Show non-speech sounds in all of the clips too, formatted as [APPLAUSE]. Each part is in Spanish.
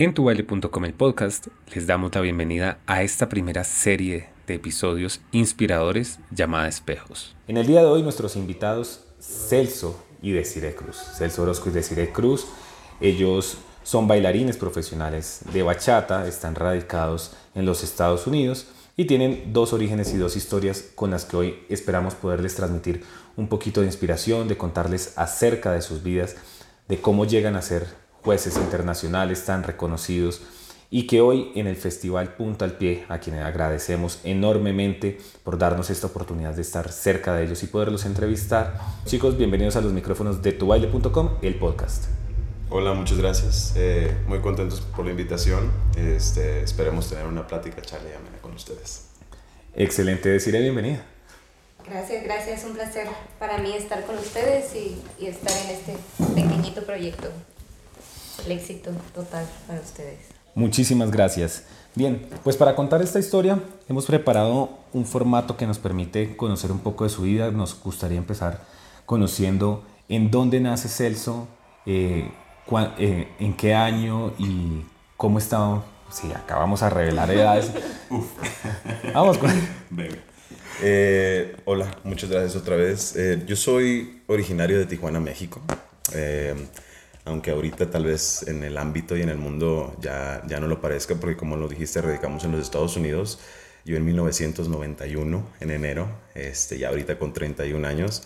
En tubaile.com el podcast les damos la bienvenida a esta primera serie de episodios inspiradores llamada Espejos. En el día de hoy nuestros invitados Celso y Desiree Cruz. Celso Orozco y Desiree Cruz, ellos son bailarines profesionales de bachata, están radicados en los Estados Unidos y tienen dos orígenes y dos historias con las que hoy esperamos poderles transmitir un poquito de inspiración, de contarles acerca de sus vidas, de cómo llegan a ser jueces internacionales tan reconocidos y que hoy en el Festival Punta al Pie, a quienes agradecemos enormemente por darnos esta oportunidad de estar cerca de ellos y poderlos entrevistar. Chicos, bienvenidos a los micrófonos de tubaile.com, el podcast. Hola, muchas gracias. Eh, muy contentos por la invitación. Este, esperemos tener una plática charla y amena con ustedes. Excelente, decirle bienvenida. Gracias, gracias. Es un placer para mí estar con ustedes y, y estar en este pequeñito proyecto el éxito total para ustedes. Muchísimas gracias. Bien, pues para contar esta historia hemos preparado un formato que nos permite conocer un poco de su vida. Nos gustaría empezar conociendo en dónde nace Celso, eh, eh, en qué año y cómo está. Sí, acabamos a revelar edades. [LAUGHS] [LAUGHS] Vamos con. Eh, hola, muchas gracias otra vez. yo soy originario de Tijuana, México aunque ahorita tal vez en el ámbito y en el mundo ya, ya no lo parezca, porque como lo dijiste, radicamos en los Estados Unidos. Yo en 1991, en enero, este, ya ahorita con 31 años,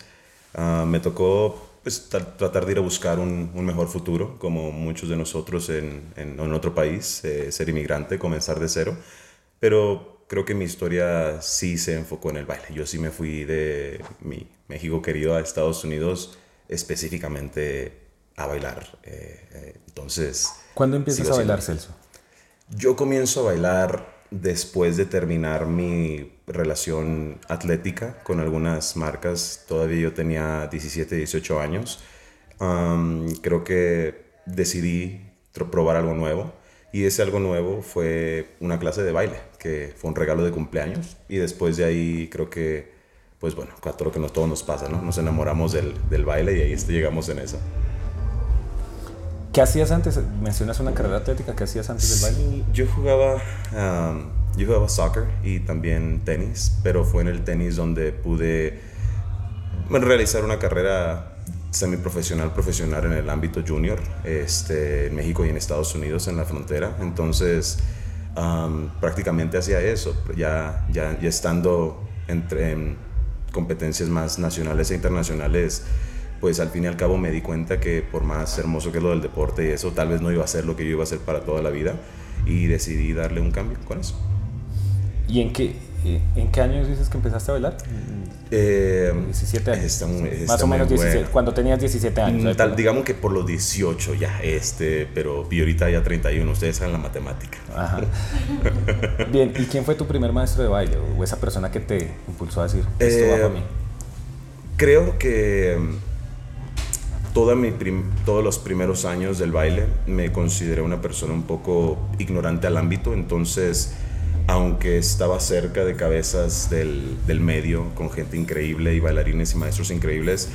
ah, me tocó pues, tratar de ir a buscar un, un, mejor futuro, como muchos de nosotros en, en, otro país, eh, ser inmigrante, comenzar de cero. Pero creo que mi historia sí se enfocó en el baile. Yo sí me fui de mi México querido a Estados Unidos específicamente a bailar. Eh, eh, entonces... ¿Cuándo empiezas a bailar, Celso? Yo comienzo a bailar después de terminar mi relación atlética con algunas marcas. Todavía yo tenía 17, 18 años. creo que decidí probar algo nuevo. Y ese algo nuevo fue una clase de baile, que fue un regalo de cumpleaños. Y después de ahí creo que, pues bueno, todo lo que nos, todo nos pasa, ¿no? Nos enamoramos del, del baile y ahí llegamos en eso. ¿Qué hacías antes? Mencionas una carrera atlética, ¿qué hacías antes del baile? Yo jugaba, um, yo jugaba soccer y también tenis, pero fue en el tenis donde pude realizar una carrera semiprofesional, profesional en el ámbito junior, este, en México y en Estados Unidos, en la frontera. Entonces, um, prácticamente hacía eso, ya, ya, estando entre en competencias más nacionales e internacionales pues al fin y al cabo me di cuenta que por más hermoso que lo del deporte y eso, tal vez no iba a ser lo que yo iba a hacer para toda la vida y decidí darle un cambio con eso. ¿Y en qué, eh, en qué años dices que empezaste a bailar? 17 eh, años. más o menos 17, cuando tenías 17 años. Tal, digamos que por los 18 ya, este, pero y ahorita ya 31, ustedes saben la matemática. Ajá. [LAUGHS] Bien, ¿y quién fue tu primer maestro de baile o esa persona que te impulsó a decir, esto va para mí? Creo que toda mi todos los primeros años del baile me consideré una persona un poco ignorante al ámbito, entonces aunque estaba cerca de cabezas del, del, medio con gente increíble y bailarines y maestros increíbles,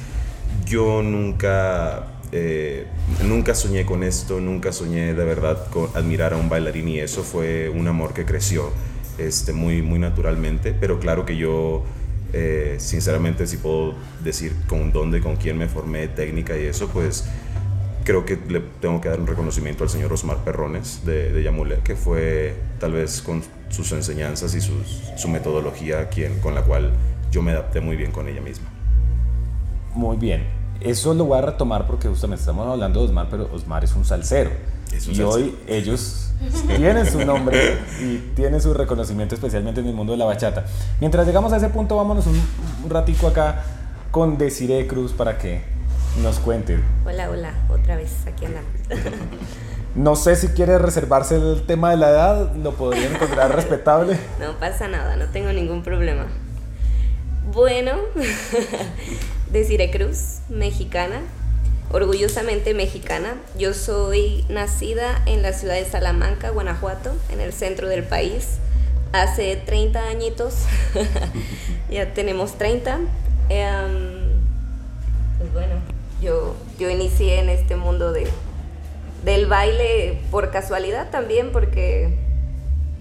yo nunca, eh, nunca soñé con esto, nunca soñé de verdad con admirar a un bailarín y eso fue un amor que creció este, muy, muy naturalmente, pero claro que yo eh, sinceramente, si puedo decir con dónde, con quién me formé, técnica y eso, pues creo que le tengo que dar un reconocimiento al señor Osmar Perrones de, de Yamule, que fue tal vez con sus enseñanzas y su metodología quien, con la cual yo me adapté muy bien con ella misma. Muy bien. Eso lo voy a retomar porque justamente estamos hablando de Osmar, pero Osmar es un salsero. Y hoy ellos tienen su nombre y tienen su reconocimiento especialmente en el mundo de la bachata. Mientras llegamos a ese punto, vámonos un, ratico acá con Desiree Cruz para que nos cuente. Hola, hola, otra vez, aquí andamos. [LAUGHS] No sé si quiere reservarse el tema de la edad, lo podría encontrar respetable. [LAUGHS] No pasa nada, no tengo ningún problema. Bueno, [LAUGHS] Desiree Cruz, mexicana, orgullosamente mexicana. Yo soy nacida en la ciudad de Salamanca, Guanajuato, en el centro del país. Hace 30 añitos, [LAUGHS] ya tenemos 30. Em, pues bueno, yo, yo inicié en este mundo de, del baile por casualidad también, porque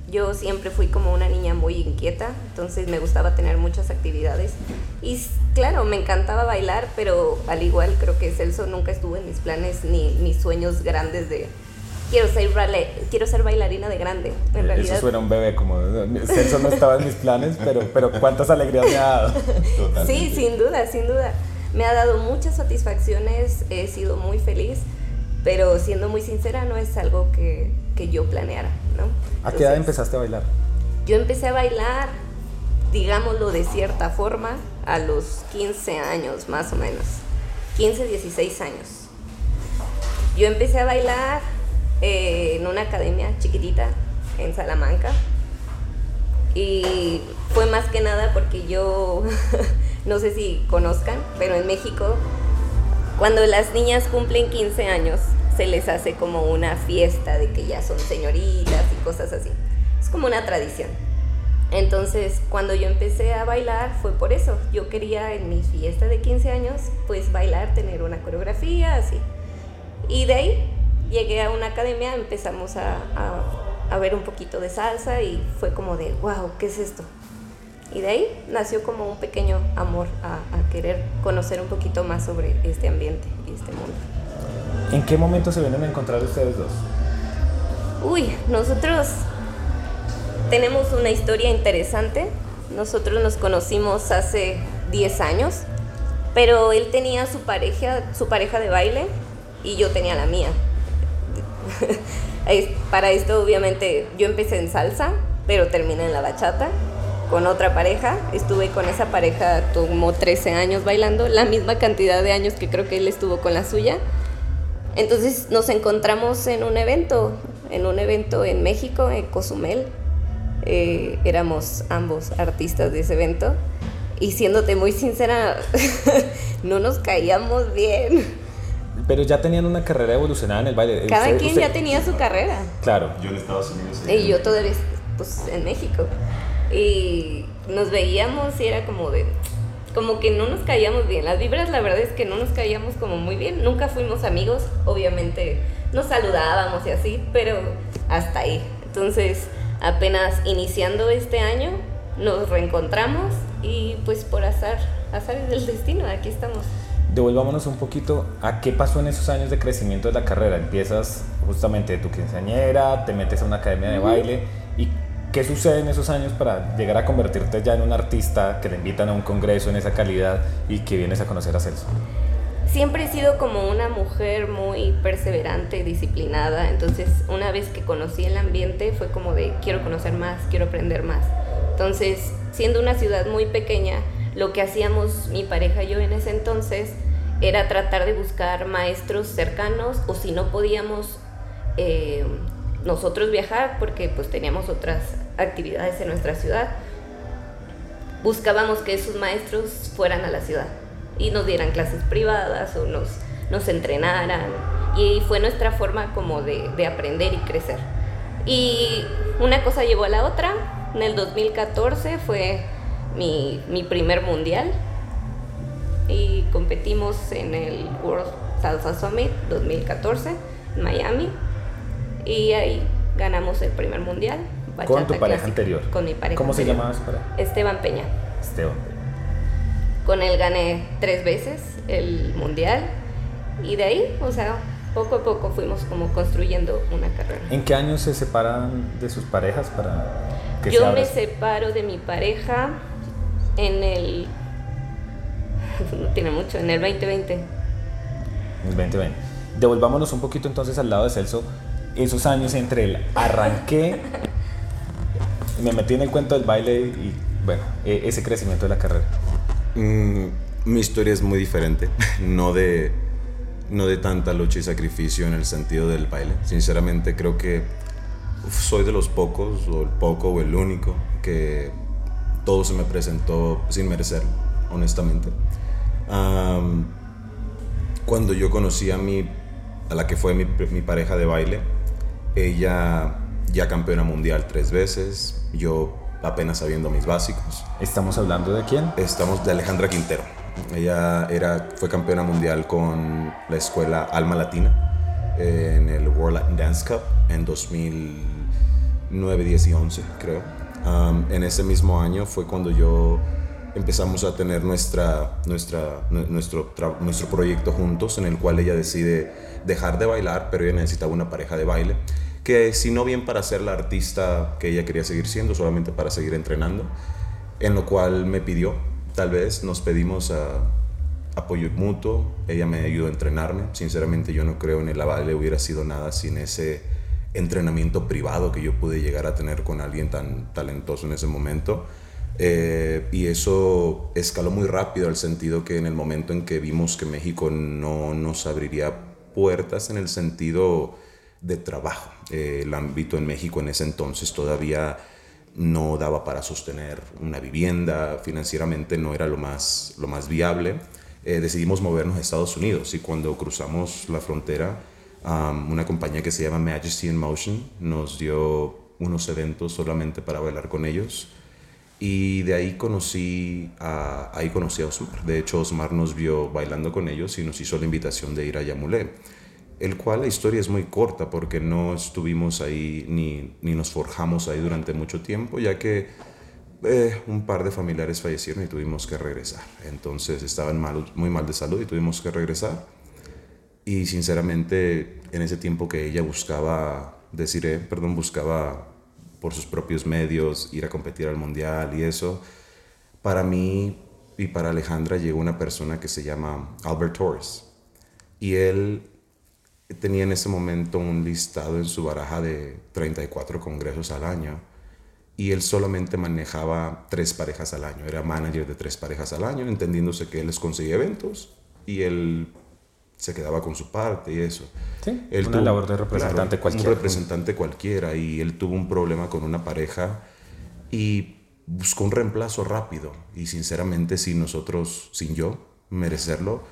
yo siempre fui como una niña muy inquieta, entonces me gustaba tener muchas actividades. Y claro, me encantaba bailar, pero al igual creo que Celso nunca estuvo en mis planes ni mis sueños grandes de quiero ser, quiero ser bailarina de grande. En realidad. Eso suena un bebé, como Celso no estaba en mis planes, pero, pero cuántas alegrías me ha dado. [LAUGHS] Sí, sin duda, sin duda. Me ha dado muchas satisfacciones, he sido muy feliz, pero siendo muy sincera, no es algo que, que yo planeara, ¿no? ¿A qué edad empezaste a bailar? Yo empecé a bailar, digámoslo de cierta forma, a los 15 años más o menos. 15, 16 años. Yo empecé a bailar eh, en una academia chiquitita en Salamanca. Y fue más que nada porque yo, [LAUGHS] no sé si conozcan, pero en México, cuando las niñas cumplen 15 años, se les hace como una fiesta de que ya son señoritas y cosas así. Es como una tradición. Entonces, cuando yo empecé a bailar fue por eso. Yo quería en mi fiesta de 15 años, pues bailar, tener una coreografía, así. Y de ahí llegué a una academia, empezamos a, a, ver un poquito de salsa y fue como de, wow, ¿qué es esto? Y de ahí nació como un pequeño amor a, a, querer conocer un poquito más sobre este ambiente y este mundo. ¿En qué momento se vienen a encontrar ustedes dos? Uy, nosotros tenemos una historia interesante. Nosotros nos conocimos hace 10 años, pero él tenía su pareja, su pareja de baile y yo tenía la mía. [LAUGHS] Para esto obviamente yo empecé en salsa, pero terminé en la bachata con otra pareja. Estuve con esa pareja como 13 años bailando, la misma cantidad de años que creo que él estuvo con la suya. Entonces nos encontramos en un evento, en un evento en México, en Cozumel. Eh, éramos ambos artistas de ese evento. Y siéndote muy sincera, [LAUGHS] no nos caíamos bien. Pero ya tenían una carrera evolucionada en el baile. Cada quien ya tenía su carrera. Claro. Yo en Estados Unidos. Y yo todavía, pues, en México. Y nos veíamos y era como de... Como que no nos caíamos bien. Las vibras, la verdad es que no nos caíamos como muy bien. Nunca fuimos amigos. Obviamente nos saludábamos y así, pero hasta ahí. Entonces, apenas iniciando este año, nos reencontramos y pues por azar, azar del destino, aquí estamos devolvámonos un poquito a qué pasó en esos años de crecimiento de la carrera. Empiezas justamente de tu quinceañera, te metes a una academia de baile y qué sucede en esos años para llegar a convertirte ya en un artista que le invitan a un congreso en esa calidad y que vienes a conocer a Celso. Siempre he sido como una mujer muy perseverante, disciplinada, entonces una vez que conocí el ambiente fue como de quiero conocer más, quiero aprender más. Entonces, siendo una ciudad muy pequeña, lo que hacíamos mi pareja y yo en ese entonces era tratar de buscar maestros cercanos o si no podíamos eh, nosotros viajar porque pues teníamos otras actividades en nuestra ciudad, buscábamos que esos maestros fueran a la ciudad y nos dieran clases privadas o nos, nos entrenaran. Y fue nuestra forma como de, de aprender y crecer. Y una cosa llevó a la otra, en el 2014 fue mi, mi primer mundial y competimos en el World Salsa Summit 2014 en Miami y ahí ganamos el primer mundial. ¿Con tu pareja anterior? Con mi pareja. ¿Cómo se llamaba su pareja? Esteban Peña. Esteban Con él gané tres veces el mundial y de ahí, o sea, poco a poco fuimos como construyendo una carrera. ¿En qué años se separan de sus parejas para que Yo me separo de mi pareja en el... [LAUGHS] no tiene mucho, en el 2020. En el 2020. Devolvámonos un poquito entonces al lado de Celso. Esos años entre el arranqué, me metí en el cuento del baile y bueno, e, ese crecimiento de la carrera. Mm, mi historia es muy diferente, [LAUGHS] no de, no de tanta lucha y sacrificio en el sentido del baile. Sinceramente creo que soy de los pocos, o el poco o el único, que todo se me presentó sin merecerlo, honestamente. cuando yo conocí a, mi, a la que fue mi, mi, pareja de baile, ella ya campeona mundial tres veces, yo apenas sabiendo mis básicos. ¿Estamos hablando de quién? Estamos de Alejandra Quintero. Ella era, fue campeona mundial con la escuela Alma Latina en el World Latin Dance Cup en 2009, 10 y 11, creo. en ese mismo año fue cuando yo empezamos a tener nuestra, nuestra, nuestro, nuestro proyecto juntos, en el cual ella decide dejar de bailar, pero ella necesitaba una pareja de baile, que si no bien para ser la artista que ella quería seguir siendo, solamente para seguir entrenando, en lo cual me pidió, tal vez nos pedimos a apoyo mutuo, ella me ayudó a entrenarme, sinceramente yo no creo en el baile hubiera sido nada sin ese entrenamiento privado que yo pude llegar a tener con alguien tan talentoso en ese momento. Eh, y eso escaló muy rápido al sentido que en el momento en que vimos que México no nos abriría puertas en el sentido de trabajo, eh, el ámbito en México en ese entonces todavía no daba para sostener una vivienda, financieramente no era lo más, lo más viable, eh, decidimos movernos a Estados Unidos y cuando cruzamos la frontera, una compañía que se llama Majesty in Motion nos dio unos eventos solamente para bailar con ellos y de ahí conocí a, ahí conocí a Osmar. De hecho, Osmar nos vio bailando con ellos y nos hizo la invitación de ir a Yamulé. El cual la historia es muy corta porque no estuvimos ahí ni, ni nos forjamos ahí durante mucho tiempo, ya que eh, un par de familiares fallecieron y tuvimos que regresar. Entonces estaban mal, muy mal de salud y tuvimos que regresar. Y sinceramente, en ese tiempo que ella buscaba, deciré, perdón, buscaba por sus propios medios, ir a competir al mundial y eso. Para mí y para Alejandra llegó una persona que se llama Albert Torres. Y él tenía en ese momento un listado en su baraja de 34 congresos al año. Y él solamente manejaba tres parejas al año. Era manager de tres parejas al año, entendiéndose que él les conseguía eventos y él se quedaba con su parte y eso. Sí, él una labor de representante cualquiera. Un representante cualquiera y él tuvo un problema con una pareja y buscó un reemplazo rápido y sinceramente sin nosotros, sin yo merecerlo,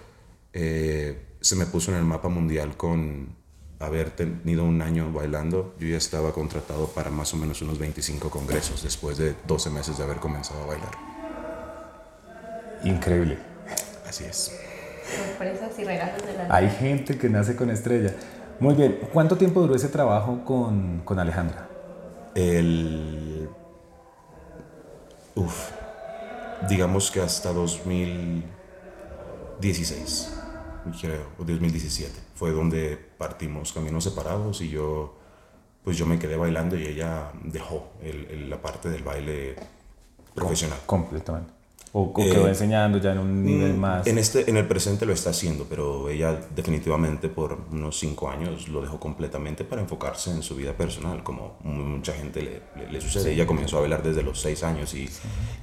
eh, se me puso en el mapa mundial con haber tenido un año bailando. Yo ya estaba contratado para más o menos unos 25 congresos después de 12 meses de haber comenzado a bailar. Increíble. Así es sorpresas y regalos de la Hay gente que nace con estrella. Muy bien, ¿cuánto tiempo duró ese trabajo con, con Alejandra? El... Uf, digamos que hasta 2016, creo, o 2017, fue donde partimos caminos separados y yo, pues yo me quedé bailando y ella dejó el, la parte del baile profesional. Completamente. ¿O, que quedó eh, enseñando ya en un nivel mm, más? En, este, en el presente lo está haciendo, pero ella definitivamente por unos cinco años lo dejó completamente para enfocarse en su vida personal, como mucha gente le, le, sucede. ella comenzó a bailar desde los seis años y,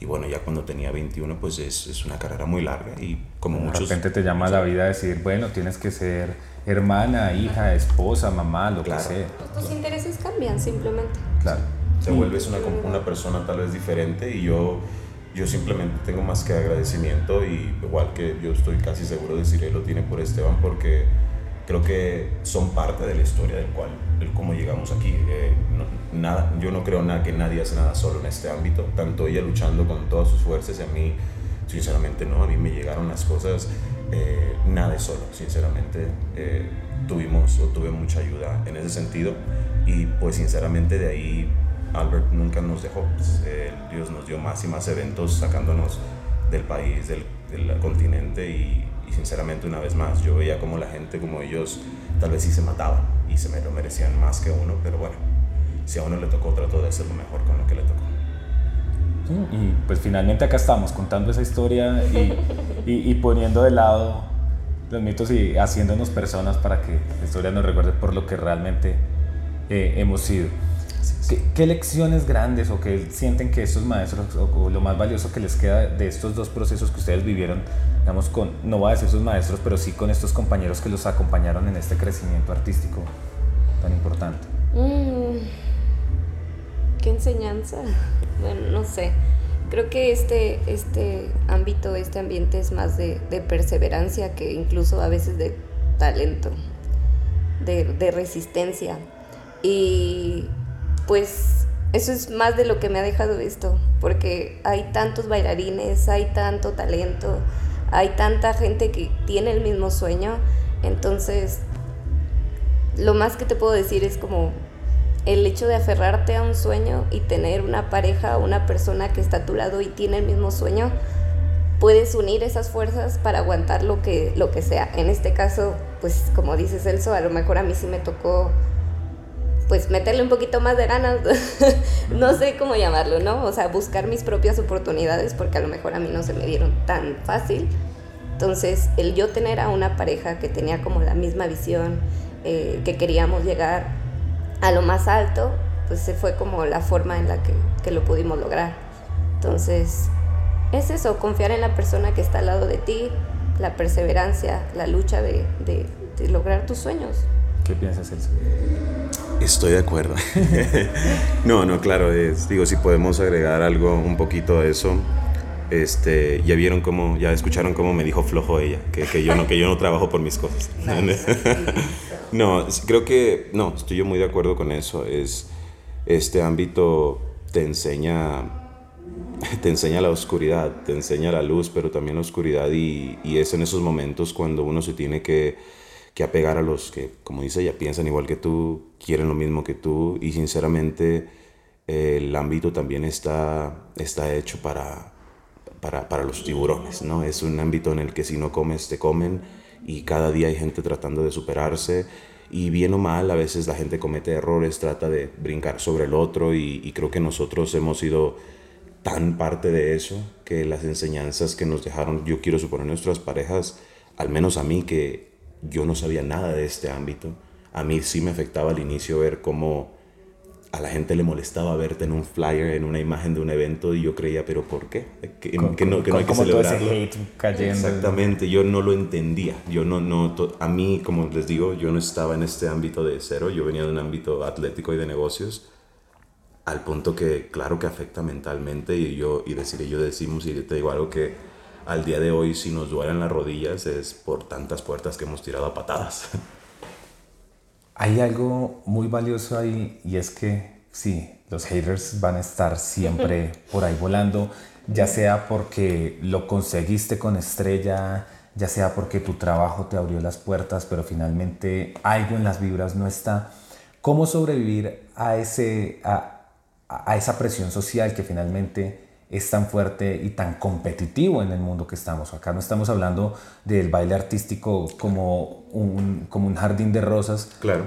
y bueno, ya cuando tenía 21 pues es, es, una carrera muy larga y como de muchos... De repente te llama la vida a decir, bueno, tienes que ser hermana, hija, esposa, mamá, lo que sea. Tus intereses cambian simplemente. Claro. Te vuelves una, una persona tal vez diferente y yo yo simplemente tengo más que agradecimiento y igual que yo estoy casi seguro de decir lo tiene por Esteban porque creo que son parte de la historia del cual, del cómo llegamos aquí. Eh, nada, yo no creo nada que nadie hace nada solo en este ámbito, tanto ella luchando con todas sus fuerzas y a mí, sinceramente no, a mí me llegaron las cosas, eh, nada de solo, sinceramente. Eh, tuvimos o tuve mucha ayuda en ese sentido y pues sinceramente de ahí Albert nunca nos dejó. Pues, Dios nos dio más y más eventos sacándonos del país, del, continente y, sinceramente una vez más yo veía como la gente, como ellos, tal vez sí se mataban y se me lo merecían más que uno, pero bueno, si a uno le tocó, trato de hacer lo mejor con lo que le tocó. y pues finalmente acá estamos contando esa historia y, poniendo de lado los mitos y haciéndonos personas para que la historia nos recuerde por lo que realmente eh, hemos sido. ¿Qué, lecciones grandes o qué sienten que estos maestros o, lo más valioso que les queda de estos dos procesos que ustedes vivieron, digamos, con, no voy a decir sus maestros, pero sí con estos compañeros que los acompañaron en este crecimiento artístico tan importante? Mm, ¿Qué enseñanza? Bueno, no sé. Creo que este, este ámbito, este ambiente es más de, de perseverancia que incluso a veces de talento, de, de resistencia. Y pues eso es más de lo que me ha dejado esto, porque hay tantos bailarines, hay tanto talento, hay tanta gente que tiene el mismo sueño, entonces lo más que te puedo decir es como el hecho de aferrarte a un sueño y tener una pareja o una persona que está a tu lado y tiene el mismo sueño, puedes unir esas fuerzas para aguantar lo que, lo que sea. En este caso, pues como dice Celso, a lo mejor a mí sí me tocó pues meterle un poquito más de ganas, [LAUGHS] no sé cómo llamarlo, ¿no? O sea, buscar mis propias oportunidades porque a lo mejor a mí no se me dieron tan fácil. Entonces, el yo tener a una pareja que tenía como la misma visión, eh, que queríamos llegar a lo más alto, pues se fue como la forma en la que, lo pudimos lograr. Entonces, es eso, confiar en la persona que está al lado de ti, la perseverancia, la lucha de, de lograr tus sueños. ¿Qué piensas, Elsa? Estoy de acuerdo. [LAUGHS] no, no, claro, es, digo, si podemos agregar algo un poquito a eso. Este, ya vieron cómo, ya escucharon cómo me dijo flojo ella, que, que yo no, que yo no trabajo por mis cosas. [LAUGHS] [LAUGHS] no, creo que, no, estoy yo muy de acuerdo con eso. Es, este ámbito te enseña, te enseña la oscuridad, te enseña la luz, pero también la oscuridad y, y es en esos momentos cuando uno se tiene que que apegar a los que, como dice ella, piensan igual que tú, quieren lo mismo que tú y sinceramente el ámbito también está, está hecho para, para, para, los tiburones, ¿no? Es un ámbito en el que si no comes, te comen y cada día hay gente tratando de superarse y bien o mal, a veces la gente comete errores, trata de brincar sobre el otro y creo que nosotros hemos sido tan parte de eso que las enseñanzas que nos dejaron, yo quiero suponer nuestras parejas, al menos a mí que yo no sabía nada de este ámbito. A mí sí me afectaba al inicio ver cómo a la gente le molestaba verte en un flyer, en una imagen de un evento, y yo creía, pero ¿por qué? Que, no, que no, hay que celebrarlo. Exactamente, yo no lo entendía. Yo no, no, a mí, como les digo, yo no estaba en este ámbito de cero, yo venía de un ámbito atlético y de negocios, al punto que, claro que afecta mentalmente, y yo, y decir, yo decimos, y te digo algo que al día de hoy si nos duelen las rodillas es por tantas puertas que hemos tirado a patadas. Hay algo muy valioso ahí y es que sí, los haters van a estar siempre [LAUGHS] por ahí volando, ya sea porque lo conseguiste con estrella, ya sea porque tu trabajo te abrió las puertas, pero finalmente algo en las vibras no está. ¿Cómo sobrevivir a, ese, a, a esa presión social que finalmente es tan fuerte y tan competitivo en el mundo que estamos. Acá no estamos hablando del baile artístico como un, como un jardín de rosas. Claro.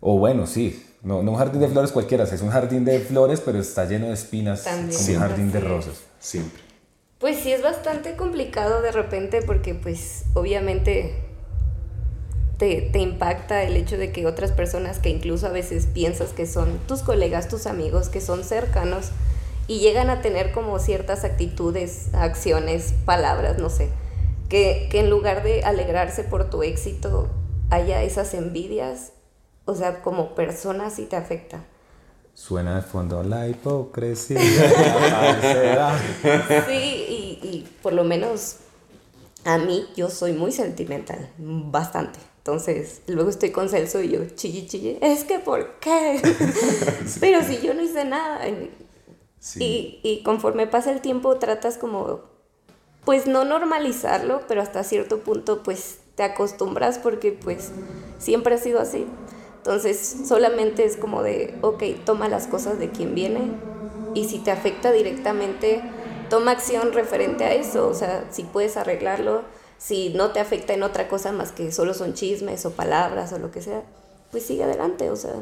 O bueno, sí, no, no un jardín de flores cualquiera, es un jardín de flores, pero está lleno de espinas También. como un jardín de rosas. Siempre. Pues sí, es bastante complicado de repente porque pues obviamente te, te, impacta el hecho de que otras personas que incluso a veces piensas que son tus colegas, tus amigos, que son cercanos, y llegan a tener como ciertas actitudes, acciones, palabras, no sé, que, que en lugar de alegrarse por tu éxito haya esas envidias, o sea, como persona sí te afecta. Suena de fondo la hipocresía. [LAUGHS] sí, y, y por lo menos a mí yo soy muy sentimental, bastante. Entonces, luego estoy con Celso y yo chille, chille, es que ¿por qué? [LAUGHS] Pero si yo no hice nada, y, y conforme pasa el tiempo tratas como, pues no normalizarlo, pero hasta cierto punto pues te acostumbras porque pues siempre ha sido así. Entonces solamente es como de, ok, toma las cosas de quien viene y si te afecta directamente, toma acción referente a eso. O sea, si puedes arreglarlo, si no te afecta en otra cosa más que solo son chismes o palabras o lo que sea, pues sigue adelante. O sea,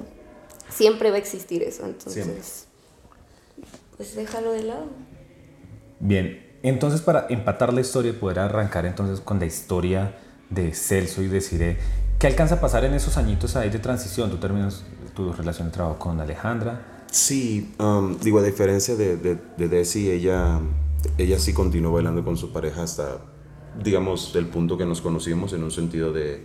siempre va a existir eso. Entonces pues déjalo de lado. Bien, entonces para empatar la historia y poder arrancar entonces con la historia de Celso y de Cire, ¿qué alcanza a pasar en esos añitos ahí de transición? ¿Tú terminas tu relación de trabajo con Alejandra? Sí, um, digo, a diferencia de, de, de Desi, ella, ella sí continuó bailando con su pareja hasta, digamos, el punto que nos conocimos en un sentido de,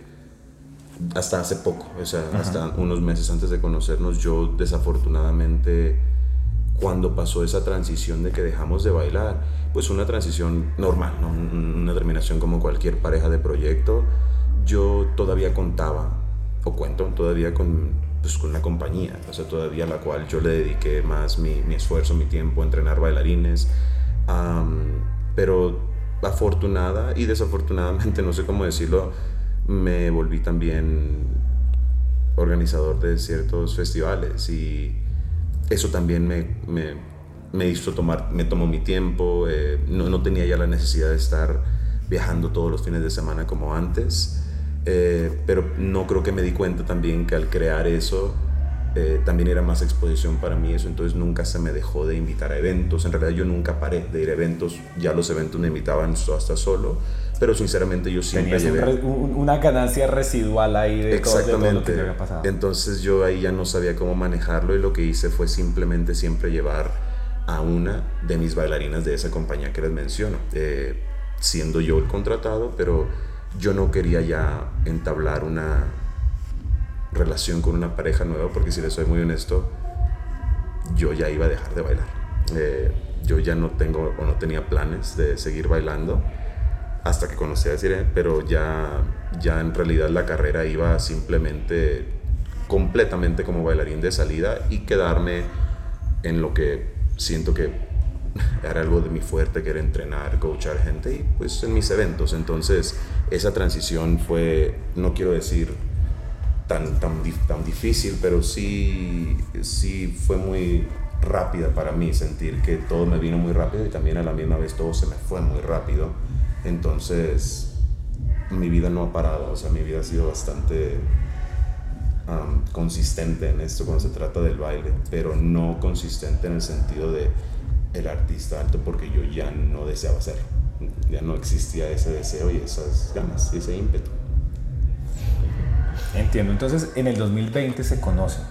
hasta hace poco, o sea, hasta unos meses antes de conocernos, yo desafortunadamente cuando pasó esa transición de que dejamos de bailar, pues una transición normal, ¿no? una terminación como cualquier pareja de proyecto, yo todavía contaba, o cuento todavía con, pues, con una compañía, o sea, todavía a la cual yo le dediqué más mi, mi esfuerzo, mi tiempo a entrenar bailarines, pero afortunada y desafortunadamente, [LAUGHS] no sé cómo decirlo, me volví también organizador de ciertos festivales y eso también me, me, me hizo tomar, me tomó mi tiempo, eh, no, no, tenía ya la necesidad de estar viajando todos los fines de semana como antes, eh, pero no creo que me di cuenta también que al crear eso eh, también era más exposición para mí eso, entonces nunca se me dejó de invitar a eventos, en realidad yo nunca paré de ir a eventos, ya los eventos me invitaban hasta solo, pero sinceramente yo siempre llevé... una ganancia residual ahí de todo, lo que había pasado. Entonces yo ahí ya no sabía cómo manejarlo y lo que hice fue simplemente siempre llevar a una de mis bailarinas de esa compañía que les menciono, eh, siendo yo el contratado, pero yo no quería ya entablar una relación con una pareja nueva, porque si les soy muy honesto, yo ya iba a dejar de bailar. Eh, yo ya no tengo o no tenía planes de seguir bailando hasta que conocí a Desiree, pero ya, ya en realidad la carrera iba simplemente completamente como bailarín de salida y quedarme en lo que siento que [LAUGHS] era algo de mi fuerte, que era entrenar, coachar gente y pues en mis eventos. Entonces esa transición fue, no quiero decir tan, tan, tan difícil, pero sí, sí fue muy rápida para mí sentir que todo me vino muy rápido y también a la misma vez todo se me fue muy rápido. Entonces, mi vida no ha parado, o sea, mi vida ha sido bastante consistente en esto cuando se trata del baile, pero no consistente en el sentido de el artista alto porque yo ya no deseaba hacerlo. Ya no existía ese deseo y esas ganas, ese ímpetu. Entiendo, entonces en el 2020 se conocen.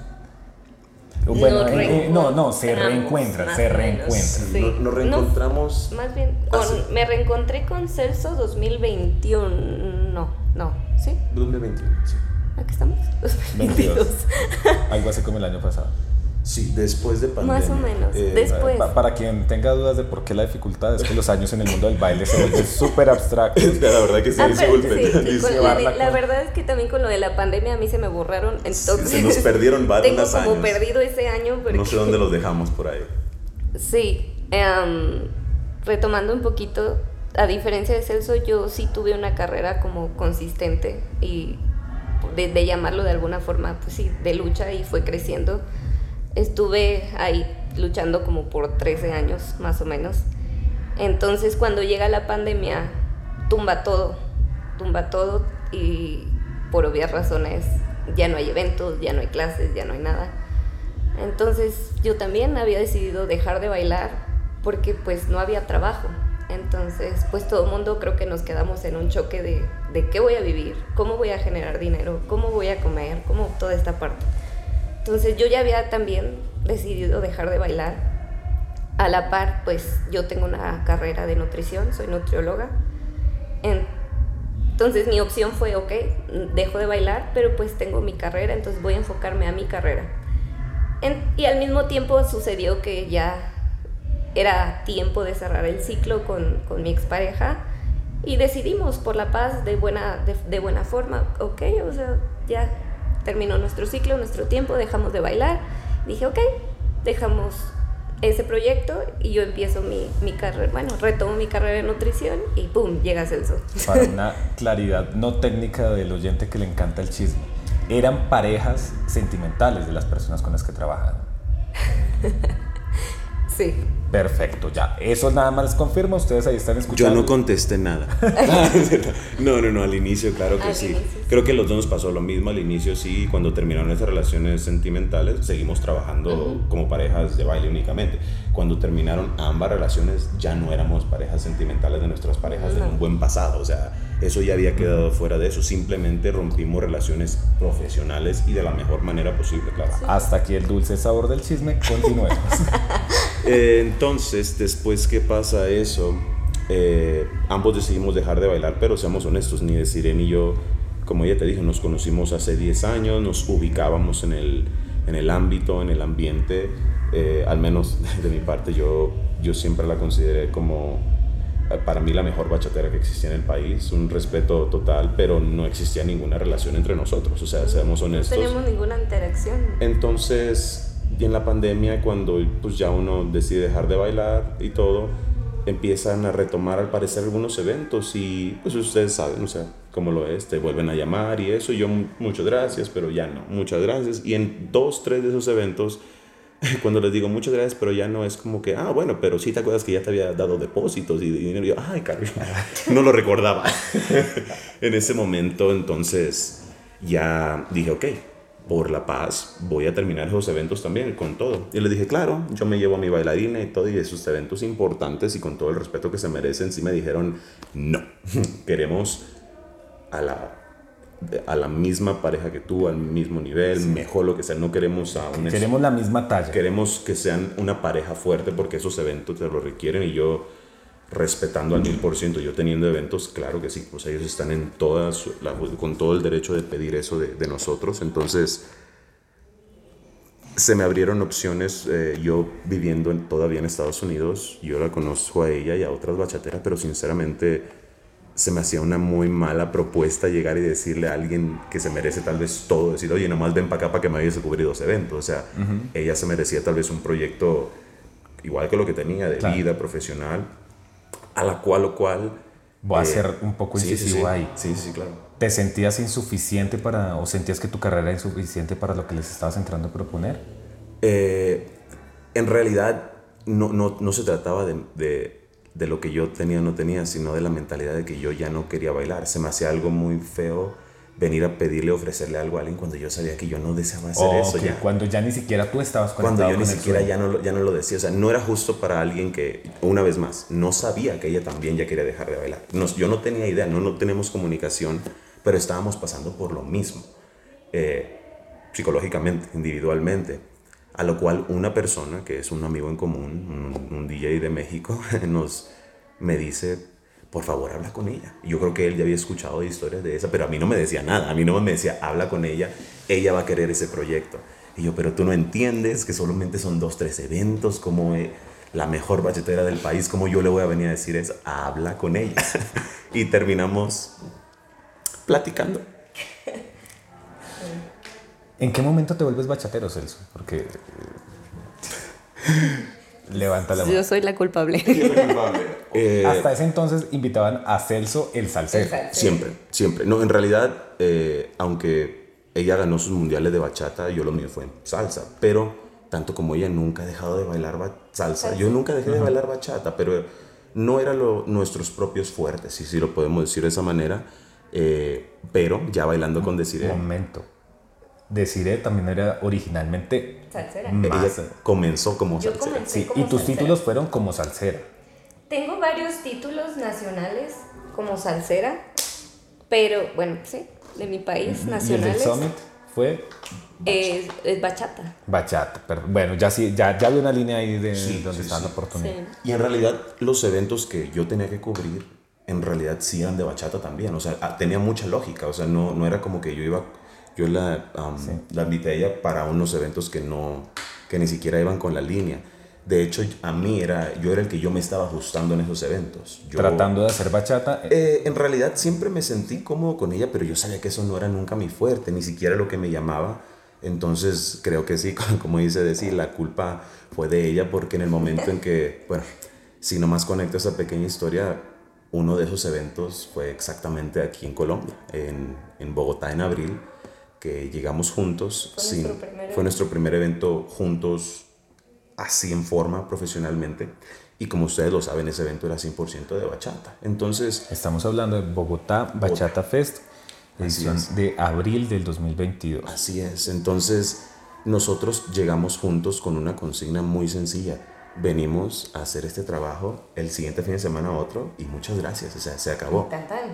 Bueno, no, eh, eh, no, no, se reencuentran, se reencuentran. Nos, reencontramos. más bien, me reencontré con Celso 2021. No, no, ¿sí? 2021, sí. ¿Aquí estamos? 22. [LAUGHS] Algo así como el año pasado. Sí, después de pandemia. Más o menos, eh, después. Para, quien tenga dudas de por qué la dificultad es que los años en el mundo del baile se vuelven [LAUGHS] súper abstractos. la verdad que sí, ah, la, verdad es que también con lo de la pandemia a mí se me borraron, entonces... se nos perdieron [LAUGHS] varios tengo años. como perdido ese año. No sé dónde los [LAUGHS] dejamos por ahí. Sí, em, retomando un poquito, a diferencia de Celso, yo sí tuve una carrera como consistente y de, de llamarlo de alguna forma, pues sí, de lucha y fue creciendo estuve ahí luchando como por 13 años más o menos. Entonces cuando llega la pandemia, tumba todo, tumba todo y por obvias razones ya no hay eventos, ya no hay clases, ya no hay nada. Entonces yo también había decidido dejar de bailar porque pues no había trabajo. Entonces pues todo el mundo creo que nos quedamos en un choque de, de qué voy a vivir, cómo voy a generar dinero, cómo voy a comer, cómo toda esta parte. Entonces yo ya había también decidido dejar de bailar. A la par, pues yo tengo una carrera de nutrición, soy nutrióloga. Entonces mi opción fue, ok, dejo de bailar, pero pues tengo mi carrera, entonces voy a enfocarme a mi carrera. y al mismo tiempo sucedió que ya era tiempo de cerrar el ciclo con, con mi expareja y decidimos por la paz de buena, de, de buena forma, ok, o sea, ya terminó nuestro ciclo, nuestro tiempo, dejamos de bailar. Dije, ok, dejamos ese proyecto y yo empiezo mi, mi carrera, bueno, retomo mi carrera de nutrición y ¡pum! llega Celso. Para [LAUGHS] una claridad no técnica del oyente que le encanta el chisme, eran parejas sentimentales de las personas con las que trabajan. [LAUGHS] sí. Perfecto, ya. Eso nada más les confirmo. Ustedes ahí están escuchando. Yo no contesté nada. [LAUGHS] no, no, no. Al inicio, claro que sí. Creo que los dos nos pasó lo mismo. Al inicio, sí. Cuando terminaron esas relaciones sentimentales, seguimos trabajando como parejas de baile únicamente. Cuando terminaron ambas relaciones, ya no éramos parejas sentimentales de nuestras parejas de un buen pasado. O sea, eso ya había quedado fuera de eso. Simplemente rompimos relaciones profesionales y de la mejor manera posible, claro. Hasta aquí el dulce sabor del chisme. Continuemos. [LAUGHS] Eh, entonces, después que pasa eso, eh, ambos decidimos dejar de bailar, pero seamos honestos, ni de ni yo, como ya te dije, nos conocimos hace 10 años, nos ubicábamos en el, en el ámbito, en el ambiente, eh, al menos [LAUGHS] de mi parte yo, yo siempre la consideré como para mí la mejor bachatera que existía en el país, un respeto total, pero no existía ninguna relación entre nosotros, o sea, seamos honestos. No tenemos ninguna interacción. Entonces, y en la pandemia, cuando pues ya uno decide dejar de bailar y todo, empiezan a retomar al parecer algunos eventos y pues ustedes saben, o sea, ¿cómo lo es? Te vuelven a llamar y eso, y yo muchas gracias, pero ya no, muchas gracias. Y en dos, tres de esos eventos, [LAUGHS] cuando les digo muchas gracias, pero ya no es como que, ah, bueno, pero sí te acuerdas que ya te había dado depósitos y dinero. Y yo, ay, Carlos, [LAUGHS] no lo recordaba. [LAUGHS] en ese momento, entonces, ya dije, ok, por la paz voy a terminar esos eventos también con todo. Y le dije, claro, yo me llevo a mi bailarina y todo, y esos eventos importantes y con todo el respeto que se merecen, sí me dijeron, no, queremos a la, a la misma pareja que tú, al mismo nivel, mejor lo que sea, no queremos a un... Queremos la misma talla. Queremos que sean una pareja fuerte porque esos eventos te lo requieren y yo respetando al mil por ciento, yo teniendo eventos, claro que sí, pues ellos están en todas, con todo el derecho de pedir eso de, de nosotros, entonces se me abrieron opciones, eh, yo viviendo todavía en Estados Unidos, yo la conozco a ella y a otras bachateras, pero sinceramente se me hacía una muy mala propuesta llegar y decirle a alguien que se merece tal vez todo, decir, oye, nomás ven para acá para que me vayas a cubrir dos eventos, o sea, ella se merecía tal vez un proyecto igual que lo que tenía de vida profesional, a la cual o cual... Voy a eh, ser un poco incisivo ahí. Sí, sí, claro. ¿Te sentías insuficiente para, o sentías que tu carrera era insuficiente para lo que les estabas entrando a proponer? Eh, en realidad no, no, no se trataba de, de, de, lo que yo tenía o no tenía, sino de la mentalidad de que yo ya no quería bailar. Se me hacía algo muy feo venir a pedirle, ofrecerle algo a alguien cuando yo sabía que yo no deseaba hacer eso. Ya. Cuando ya ni siquiera tú estabas Cuando yo ni siquiera ya no, ya no lo decía. O sea, no era justo para alguien que, una vez más, no sabía que ella también ya quería dejar de bailar. yo no tenía idea, no, no tenemos comunicación, pero estábamos pasando por lo mismo, eh, psicológicamente, individualmente. A lo cual una persona, que es un amigo en común, un, un DJ de México, [LAUGHS] nos, me dice, por favor habla con ella. Yo creo que él ya había escuchado historias de esa, pero a mí no me decía nada, a mí no me decía, habla con ella, ella va a querer ese proyecto. Y yo, pero tú no entiendes que solamente son dos, tres eventos, como eh, la mejor bachetera del país, ¿cómo yo le voy a venir a decir eso? Habla con ella. [LAUGHS] y terminamos platicando. ¿En qué momento te vuelves bachatero, Celso? Porque... Levanta la mano. Yo soy la culpable. [LAUGHS] Eh, Hasta ese entonces invitaban a Celso el salsero. Siempre, siempre. No, en realidad, eh, aunque ella ganó sus mundiales de bachata, yo lo mío fue en salsa. Pero tanto como ella nunca ha dejado de bailar salsa. Yo nunca dejé de bailar bachata, pero no eran nuestros propios fuertes, si sí, lo podemos decir de esa manera. Eh, pero ya bailando con Desiree. Momento. Desiree también era originalmente salsera. Ella comenzó como salsera. sí, y tus títulos fueron como salsera. Tengo varios títulos nacionales como salsera, pero bueno, sí, de mi país, nacionales. ¿Y el Summit fue? Es, bachata. Bachata, pero bueno, ya sí, ya, ya había una línea ahí de donde está la oportunidad. Y en realidad los eventos que yo tenía que cubrir, en realidad sí eran de bachata también, o sea, ah, tenía mucha lógica, o sea, no, no era como que yo iba yo la, la invité a ella para unos eventos que no, que ni siquiera iban con la línea. De hecho, a mí era, yo era el que yo me estaba ajustando en esos eventos. Tratando de hacer bachata. Eh, en realidad siempre me sentí cómodo con ella, pero yo sabía que eso no era nunca mi fuerte, ni siquiera lo que me llamaba. Entonces creo que sí, [LAUGHS] como dice decir, la culpa fue de ella porque en el momento en que, bueno, si nomás conecto esa pequeña historia, uno de esos eventos fue exactamente aquí en Colombia, en, en Bogotá en abril que llegamos juntos. Fue, nuestro, primer fue nuestro primer evento juntos, así en forma, profesionalmente. Y como ustedes lo saben, ese evento era 100% de bachata. Entonces... Estamos hablando de Bogotá Bachata Fest, edición de abril del 2022. Así es. Entonces, nosotros llegamos juntos con una consigna muy sencilla. Venimos a hacer este trabajo el siguiente fin de semana otro y muchas gracias. O sea, se acabó.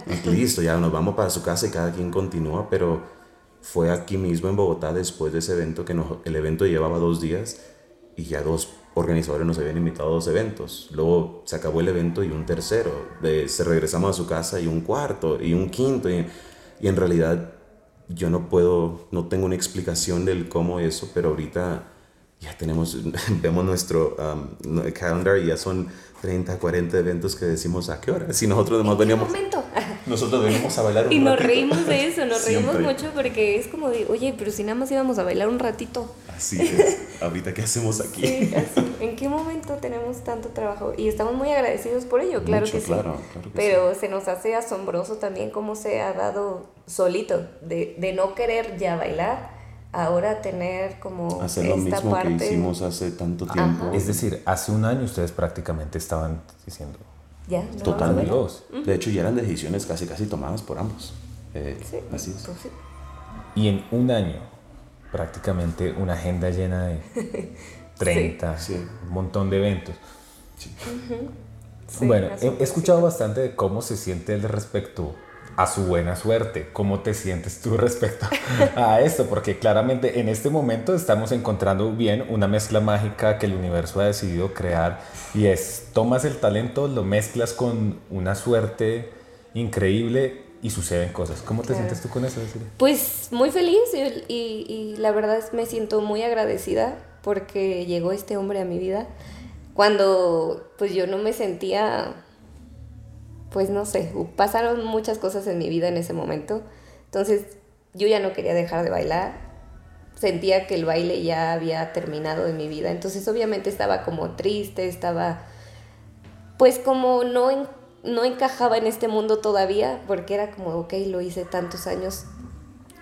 Y listo, ya nos vamos para su casa y cada quien continúa, pero fue aquí mismo en Bogotá después de ese evento que el evento llevaba dos días y ya dos organizadores nos habían invitado a dos eventos. Luego se acabó el evento y un tercero. De, se regresamos a su casa y un cuarto y un quinto. Y, y, en realidad yo no puedo, no tengo una explicación del cómo eso, pero ahorita ya tenemos, [LAUGHS] vemos nuestro um, calendar y ya son 30, 40 eventos que decimos a qué hora. Si nosotros además veníamos... momento? Nosotros venimos a bailar un Y nos reímos de eso, nos reímos mucho porque es como de, oye, pero si nada más íbamos a bailar un ratito. Así es. Ahorita, ¿qué hacemos aquí? Sí, ¿En qué momento tenemos tanto trabajo? Y estamos muy agradecidos por ello, claro que sí. claro, claro que Pero se nos hace asombroso también cómo se ha dado solito, de, de no querer ya bailar, ahora tener como Hacer lo esta mismo parte. que hicimos hace tanto tiempo. Es decir, hace un año ustedes prácticamente estaban diciendo, Ya, no Totalmente. Dios. De hecho, ya eran decisiones casi casi tomadas por ambos. Eh, Sí, Así es. pues sí. Y en un año, prácticamente una agenda llena de [LAUGHS] 30, Sí. un montón de eventos. Sí, bueno, he, he escuchado bastante de cómo se siente él respecto a su buena suerte. ¿Cómo te sientes tú [LAUGHS] respecto a esto? Porque claramente en este momento estamos encontrando bien una mezcla mágica que el universo ha decidido crear y es, tomas el talento, lo mezclas con una suerte increíble y suceden cosas. ¿Cómo te Claro. sientes tú con eso? Desiree? Pues muy feliz y, y- y la verdad es me siento muy agradecida porque llegó este hombre a mi vida cuando pues yo no me sentía, pues no sé, pasaron muchas cosas en mi vida en ese momento. Entonces yo ya no quería dejar de bailar, sentía que el baile ya había terminado en mi vida. Entonces obviamente estaba como triste, estaba pues como no, no encajaba en este mundo todavía, porque era como, ok, lo hice tantos años,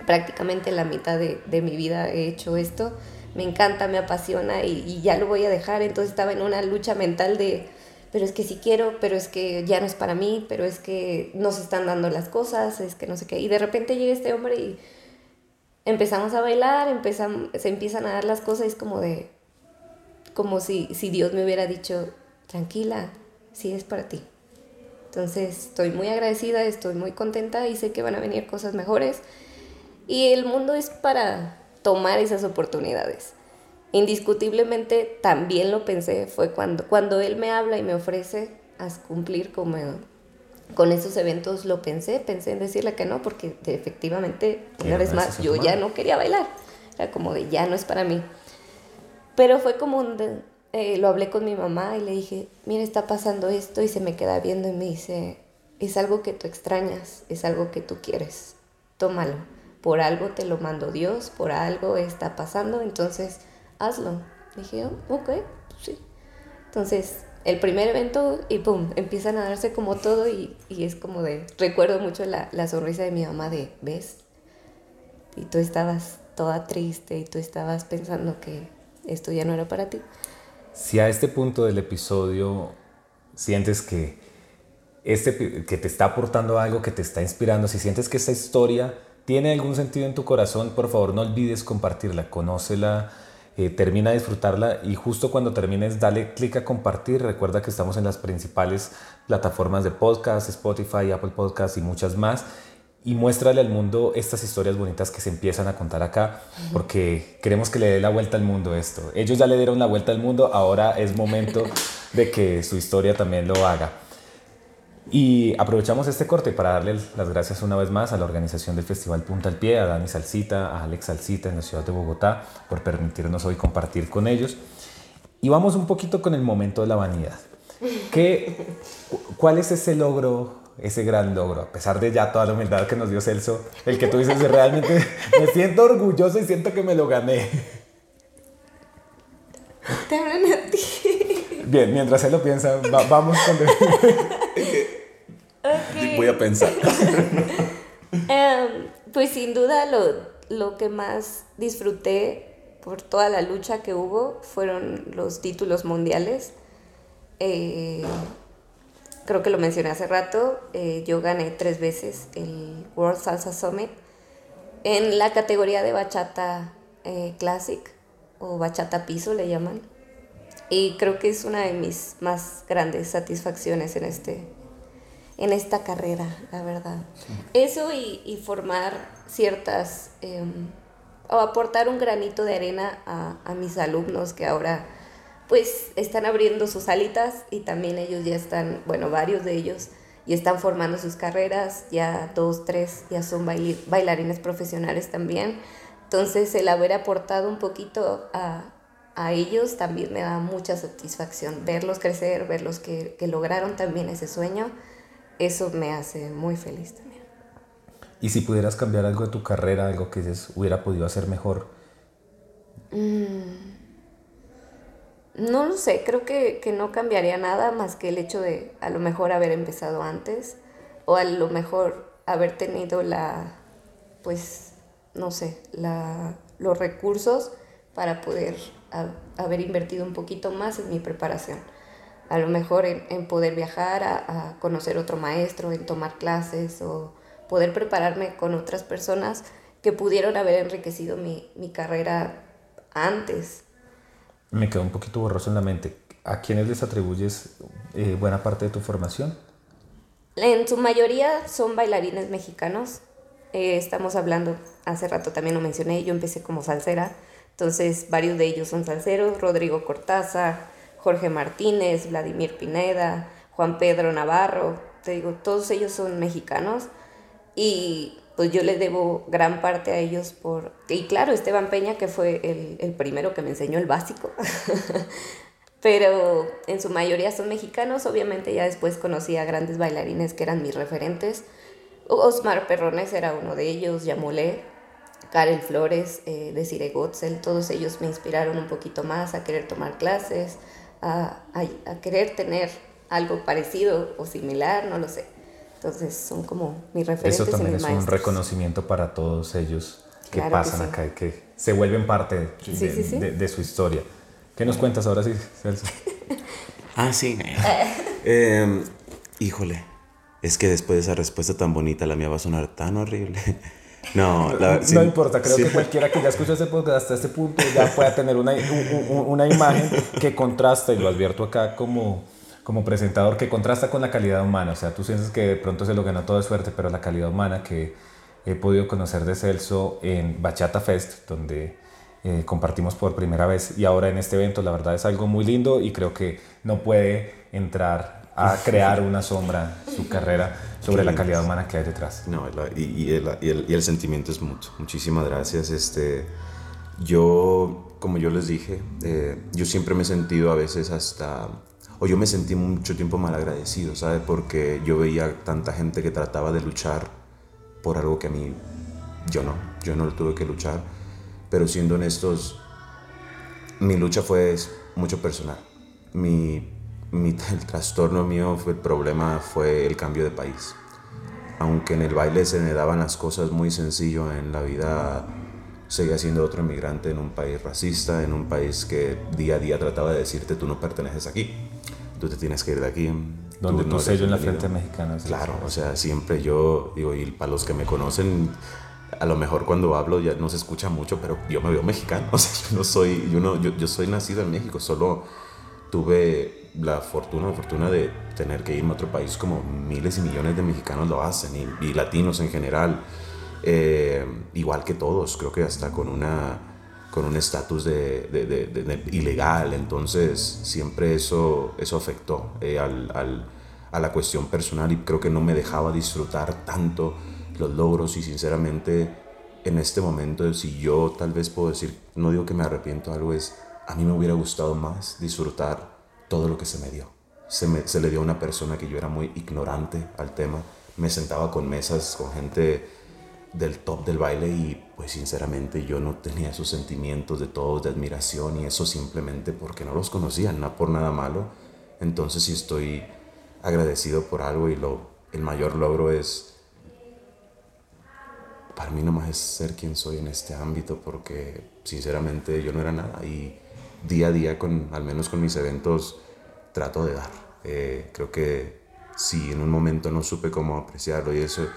prácticamente la mitad de, de mi vida he hecho esto, me encanta, me apasiona y ya lo voy a dejar, entonces estaba en una lucha mental de, pero es que sí quiero, pero es que ya no es para mí, pero es que no se están dando las cosas, es que no sé qué, y de repente llega este hombre y empezamos a bailar, empezam- se empiezan a dar las cosas, es como de, como si, si Dios me hubiera dicho, tranquila, sí es para ti. Entonces estoy muy agradecida, estoy muy contenta y sé que van a venir cosas mejores. Y el mundo es para tomar esas oportunidades. Indiscutiblemente también lo pensé, fue cuando, cuando él me habla y me ofrece a cumplir como, con esos eventos, lo pensé, pensé en decirle que no, porque efectivamente, una vez más, yo ya no quería bailar. Era como de ya no es para mí. Pero fue como un... de- eh, lo hablé con mi mamá y le dije, mira, está pasando esto y se me queda viendo y me dice, es algo que tú extrañas, es algo que tú quieres, tómalo. Por algo te lo mandó Dios, por algo está pasando, entonces hazlo. Dije, oh, ok, sí. Entonces, el primer evento y pum, empiezan a darse como todo y, y es como de, recuerdo mucho la, la sonrisa de mi mamá de, ¿ves? Y tú estabas toda triste y tú estabas pensando que esto ya no era para ti. Si a este punto del episodio sientes que, este, que te está aportando algo, que te está inspirando, si sientes que esta historia tiene algún sentido en tu corazón, por favor no olvides compartirla, conócela, eh, termina de disfrutarla y justo cuando termines dale clic a compartir. Recuerda que estamos en las principales plataformas de podcast, Spotify, Apple Podcast y muchas más. Y muéstrale al mundo estas historias bonitas que se empiezan a contar acá, porque queremos que le dé la vuelta al mundo esto. Ellos ya le dieron la vuelta al mundo, ahora es momento [LAUGHS] de que su historia también lo haga. Y aprovechamos este corte para darle las gracias una vez más a la organización del Festival Punta al Pie, a Dani Salsita, a Alex Salsita en la ciudad de Bogotá, por permitirnos hoy compartir con ellos. Y vamos un poquito con el momento de la vanidad. ¿Qué, cu- ¿Cuál es ese logro, ese gran logro, a pesar de ya toda la humildad que nos dio Celso, el que tú dices realmente [LAUGHS] me siento orgulloso y siento que me lo gané? Te hablan a ti. Bien, mientras él lo piensa, va- vamos con... [LAUGHS] Pensar. [LAUGHS] Em, pues sin duda lo, lo que más disfruté por toda la lucha que hubo fueron los títulos mundiales. Eh, creo que lo mencioné hace rato, eh, yo gané tres veces el World Salsa Summit en la categoría de bachata eh, classic o bachata piso le llaman. Y creo que es una de mis más grandes satisfacciones en este, en esta carrera, la verdad. Eso y, y formar ciertas, em, o aportar un granito de arena a, a mis alumnos que ahora pues están abriendo sus alitas y también ellos ya están, bueno, varios de ellos y están formando sus carreras, ya dos, tres ya son baili- bailarines profesionales también. Entonces el haber aportado un poquito a, a ellos también me da mucha satisfacción. Verlos crecer, verlos que, que lograron también ese sueño, eso me hace muy feliz también. Y si pudieras cambiar algo de tu carrera, algo que dices, hubiera podido hacer mejor, No lo sé, creo que, que, no cambiaría nada más que el hecho de a lo mejor haber empezado antes o a lo mejor haber tenido la, pues, no sé, la, los recursos para poder haber invertido un poquito más en mi preparación. A lo mejor en, poder viajar, a, conocer otro maestro, en tomar clases o poder prepararme con otras personas que pudieron haber enriquecido mi, mi carrera antes. Me quedó un poquito borroso en la mente. ¿A quiénes les atribuyes eh, buena parte de tu formación? En su mayoría son bailarines mexicanos. Eh, estamos hablando, hace rato también lo mencioné, yo empecé como salsera, entonces varios de ellos son salseros, Rodrigo Cortázar, Jorge Martínez, Vladimir Pineda, Juan Pedro Navarro, te digo, todos ellos son mexicanos. Y pues yo les debo gran parte a ellos por... Y claro, Esteban Peña, que fue el, el primero que me enseñó el básico, [LAUGHS] pero en su mayoría son mexicanos, obviamente ya después conocí a grandes bailarines que eran mis referentes, Osmar Perrones era uno de ellos, Yamolé, Karel Flores, eh, Desiree Gotzel, todos ellos me inspiraron un poquito más a querer tomar clases, a, a, querer tener algo parecido o similar, no lo sé. Entonces son como mis referentes. Eso también es un reconocimiento para todos ellos que pasan acá y que se vuelven parte de, de, su historia. ¿Qué nos cuentas ahora sí, Celso? [LAUGHS] ah, sí. [LAUGHS] eh, híjole, es que después de esa respuesta tan bonita, la mía va a sonar tan horrible. No, no importa, creo que cualquiera que ya escuche ese podcast hasta este punto ya pueda tener una, una imagen que contrasta, y lo advierto acá como, como presentador, que contrasta con la calidad humana. O sea, tú sientes que de pronto se lo gana todo de suerte, pero la calidad humana que he podido conocer de Celso en Bachata Fest, donde eh, compartimos por primera vez, y ahora en este evento, la verdad es algo muy lindo y creo que no puede entrar a crear una sombra su carrera sobre la calidad humana que hay detrás. No, y, y, el, y, el, sentimiento es mutuo. Muchísimas gracias. Este, yo, como yo les dije, eh, yo siempre me he sentido a veces hasta, o yo me sentí mucho tiempo mal agradecido, ¿sabe? Porque yo veía tanta gente que trataba de luchar por algo que a mí, yo no, yo no lo tuve que luchar. Pero siendo honestos, mi lucha fue mucho personal. Mi el trastorno mío, fue, el problema fue el cambio de país. Aunque en el baile se me daban las cosas muy sencillo, en la vida seguía siendo otro inmigrante en un país racista, en un país que día a día trataba de decirte tú no perteneces aquí, tú te tienes que ir de aquí. Donde tu sello en la frente mexicana. Claro, o sea, siempre yo digo, y para los que me conocen, a lo mejor cuando hablo ya no se escucha mucho, pero yo me veo mexicano, [LAUGHS] o sea, yo no soy, yo, no, yo, yo soy nacido en México, solo tuve la fortuna, la fortuna de tener que irme a otro país como miles y millones de mexicanos lo hacen y, latinos en general, eh, igual que todos, creo que hasta con una con un estatus de, de, ilegal, entonces siempre eso, eso afectó eh, al, al, a la cuestión personal y creo que no me dejaba disfrutar tanto los logros. Y sinceramente en este momento si yo tal vez puedo decir, no digo que me arrepiento algo, es a mí me hubiera gustado más disfrutar todo lo que se me dio. Se, me, se le dio a una persona que yo era muy ignorante al tema. Me sentaba con mesas, con gente del top del baile y pues sinceramente yo no tenía esos sentimientos de todos de admiración y eso simplemente porque no los conocía, no por nada malo. Entonces sí estoy agradecido por algo y lo, el mayor logro es, para mí nomás es ser quien soy en este ámbito porque sinceramente yo no era nada y día a día, con, al menos con mis eventos, trato de dar. Eh, creo que si en un momento no supe cómo apreciarlo y eso,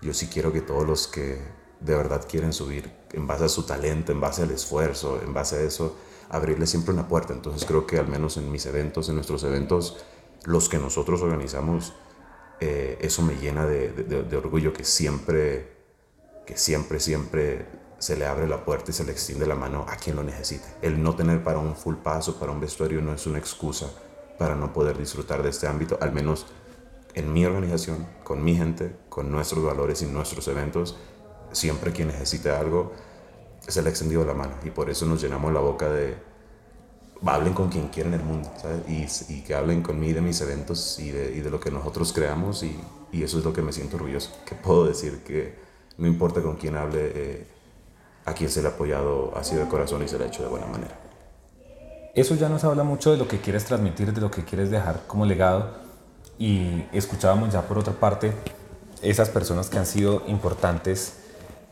yo sí quiero que todos los que de verdad quieren subir en base a su talento, en base al esfuerzo, en base a eso, abrirle siempre una puerta. Entonces creo que al menos en mis eventos, en nuestros eventos, los que nosotros organizamos, eh, eso me llena de, de, de, orgullo que siempre, que siempre, siempre se le abre la puerta y se le extiende la mano a quien lo necesite. El no tener para un full paso, para un vestuario, no es una excusa para no poder disfrutar de este ámbito, al menos en mi organización, con mi gente, con nuestros valores y nuestros eventos, siempre quien necesite algo, se le ha extendido la mano y por eso nos llenamos la boca de hablen con quien quieran en el mundo ¿sabes? Y, que hablen conmigo de mis eventos y de, lo que nosotros creamos y, y, eso es lo que me siento orgulloso, que puedo decir que no importa con quién hable, eh, a quien se le ha apoyado ha sido de corazón y se le ha hecho de buena manera. eso ya nos habla mucho de lo que quieres transmitir, de lo que quieres dejar como legado. Y escuchábamos ya por otra parte esas personas que han sido importantes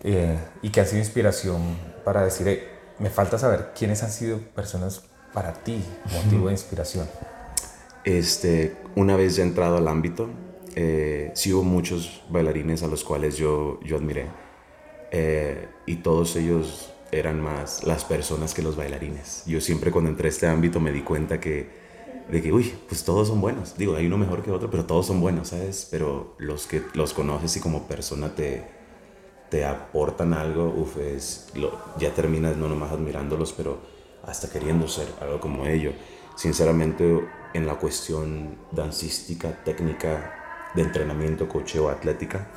eh, y que han sido inspiración para decir, me falta saber quiénes han sido personas para ti, motivo de inspiración. Este, una vez ya entrado al ámbito, eh, sí hubo muchos bailarines a los cuales yo, yo admiré. Eh, y todos ellos eran más las personas que los bailarines. Yo siempre cuando entré a este ámbito me di cuenta que, de que, uy, pues todos son buenos. Digo, hay uno mejor que otro, pero todos son buenos, ¿sabes? Pero los que los conoces y como persona te, te aportan algo, uf, es, lo, ya terminas no nomás admirándolos, pero hasta queriendo ser algo como ellos. Sinceramente, en la cuestión dancística, técnica, de entrenamiento, cocheo, atlética,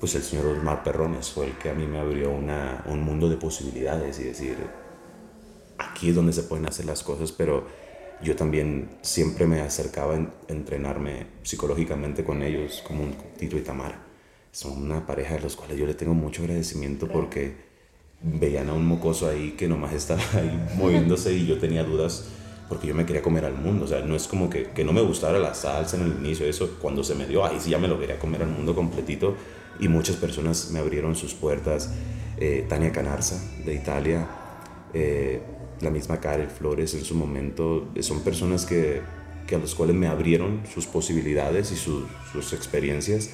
pues el señor Osmar Perrones fue el que a mí me abrió una, un mundo de posibilidades y decir, aquí es donde se pueden hacer las cosas, pero yo también siempre me acercaba a entrenarme psicológicamente con ellos, como un Tito y Tamara. Son una pareja de los cuales yo le tengo mucho agradecimiento porque veían a un mocoso ahí que nomás estaba ahí [LAUGHS] moviéndose y yo tenía dudas porque yo me quería comer al mundo. O sea, no es como que, que no me gustara la salsa en el inicio, eso cuando se me dio, ahí sí ya me lo quería comer al mundo completito y muchas personas me abrieron sus puertas. Eh, Tania Canarza de Italia, eh, la misma Karel Flores en su momento, eh, son personas que, que, a los cuales me abrieron sus posibilidades y sus, sus experiencias.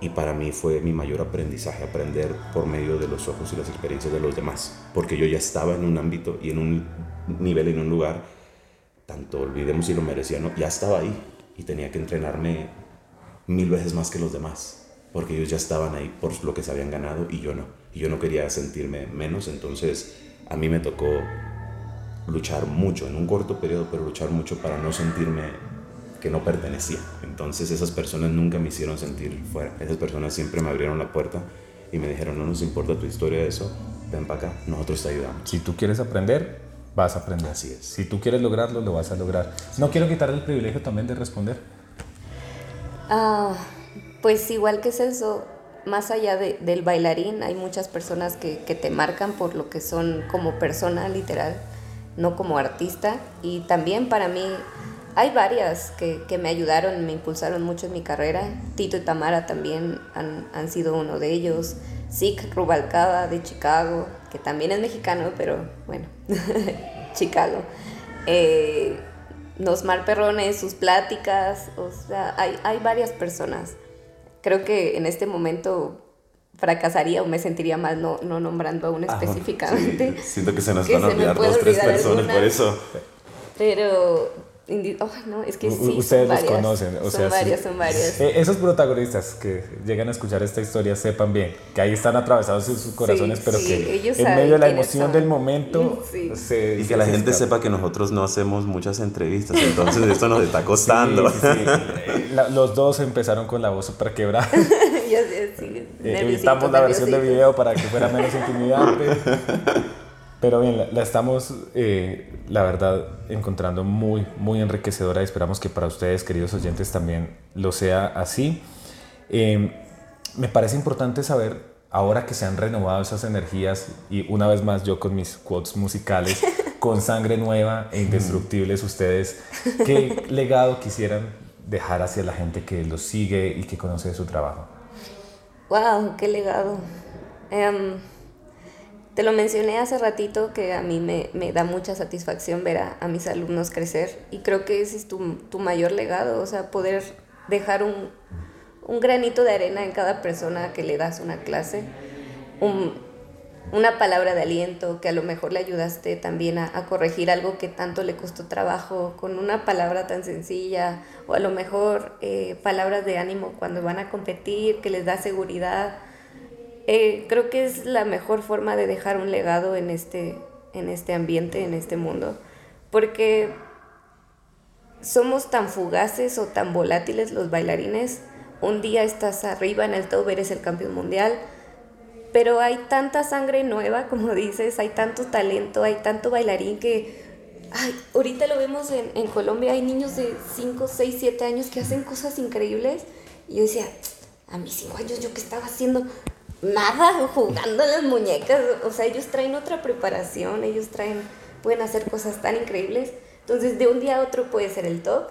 Y para mí fue mi mayor aprendizaje, aprender por medio de los ojos y las experiencias de los demás, porque yo ya estaba en un ámbito y en un nivel, en un lugar, tanto olvidemos si lo merecía, no, ya estaba ahí y tenía que entrenarme mil veces más que los demás porque ellos ya estaban ahí por lo que se habían ganado y yo no. Y yo no quería sentirme menos, entonces a mí me tocó luchar mucho, en un corto periodo, pero luchar mucho para no sentirme que no pertenecía. Entonces esas personas nunca me hicieron sentir fuera. Esas personas siempre me abrieron la puerta y me dijeron, no nos importa tu historia, eso, ven para acá, nosotros te ayudamos. Si tú quieres aprender, vas a aprender. Así es. Si tú quieres lograrlo, lo vas a lograr. No quiero quitar el privilegio también de responder. Ah... Pues igual que Celso, más allá del bailarín, hay muchas personas que, te marcan por lo que son como persona literal, no como artista. Y también para mí hay varias que, me ayudaron, me impulsaron mucho en mi carrera. Tito y Tamara también han, sido uno de ellos. Zeke Rubalcaba de Chicago, que también es mexicano, pero bueno, [LAUGHS] Chicago. Eh, Nosmar Perrones, sus pláticas, o sea, hay, hay varias personas creo que en este momento fracasaría o me sentiría mal no, no nombrando a una ah, específicamente. Siento que se nos van a olvidar dos, tres personas por eso. Pero no, es que sí, Ustedes los conocen. O son varias, son varias. Eh, esos protagonistas que llegan a escuchar esta historia sepan bien que ahí están atravesados en sus corazones, pero que en medio de la emoción del momento se, Y que la gente sepa que nosotros no hacemos muchas entrevistas, entonces esto nos está costando. Eh, los dos empezaron con la voz súper quebrada. [LAUGHS] eh, evitamos la versión de video para que fuera menos intimidante. [LAUGHS] Pero bien, la, estamos, eh, la verdad, encontrando muy, muy enriquecedora y esperamos que para ustedes, queridos oyentes, también lo sea así. Em, me parece importante saber, ahora que se han renovado esas energías, y una vez más yo con mis quotes musicales, [LAUGHS] con sangre nueva e indestructibles, ustedes, ¿qué legado quisieran dejar hacia la gente que los sigue y que conoce su trabajo? ¡Wow! ¡Qué legado! Um te lo mencioné hace ratito que a mí me, me da mucha satisfacción ver a, a, mis alumnos crecer y creo que ese es tu, tu mayor legado, o sea, poder dejar un, un, granito de arena en cada persona que le das una clase, un, una palabra de aliento que a lo mejor le ayudaste también a, a, corregir algo que tanto le costó trabajo con una palabra tan sencilla o a lo mejor eh, palabras de ánimo cuando van a competir, que les da seguridad eh, creo que es la mejor forma de dejar un legado en este, en este ambiente, en este mundo, porque somos tan fugaces o tan volátiles los bailarines. Un día estás arriba en el top, eres el campeón mundial, pero hay tanta sangre nueva, [LAUGHS] como dices, hay tanto talento, hay tanto bailarín que, ay, ahorita lo vemos en, en Colombia, hay niños de 5, 6, 7 años que hacen cosas increíbles. Y yo decía, a mis 5 años, ¿yo qué estaba haciendo? Nada [LAUGHS] jugando las muñecas. O sea, ellos traen otra preparación, ellos traen pueden hacer cosas tan increíbles. Entonces, de un día a otro puede ser el top,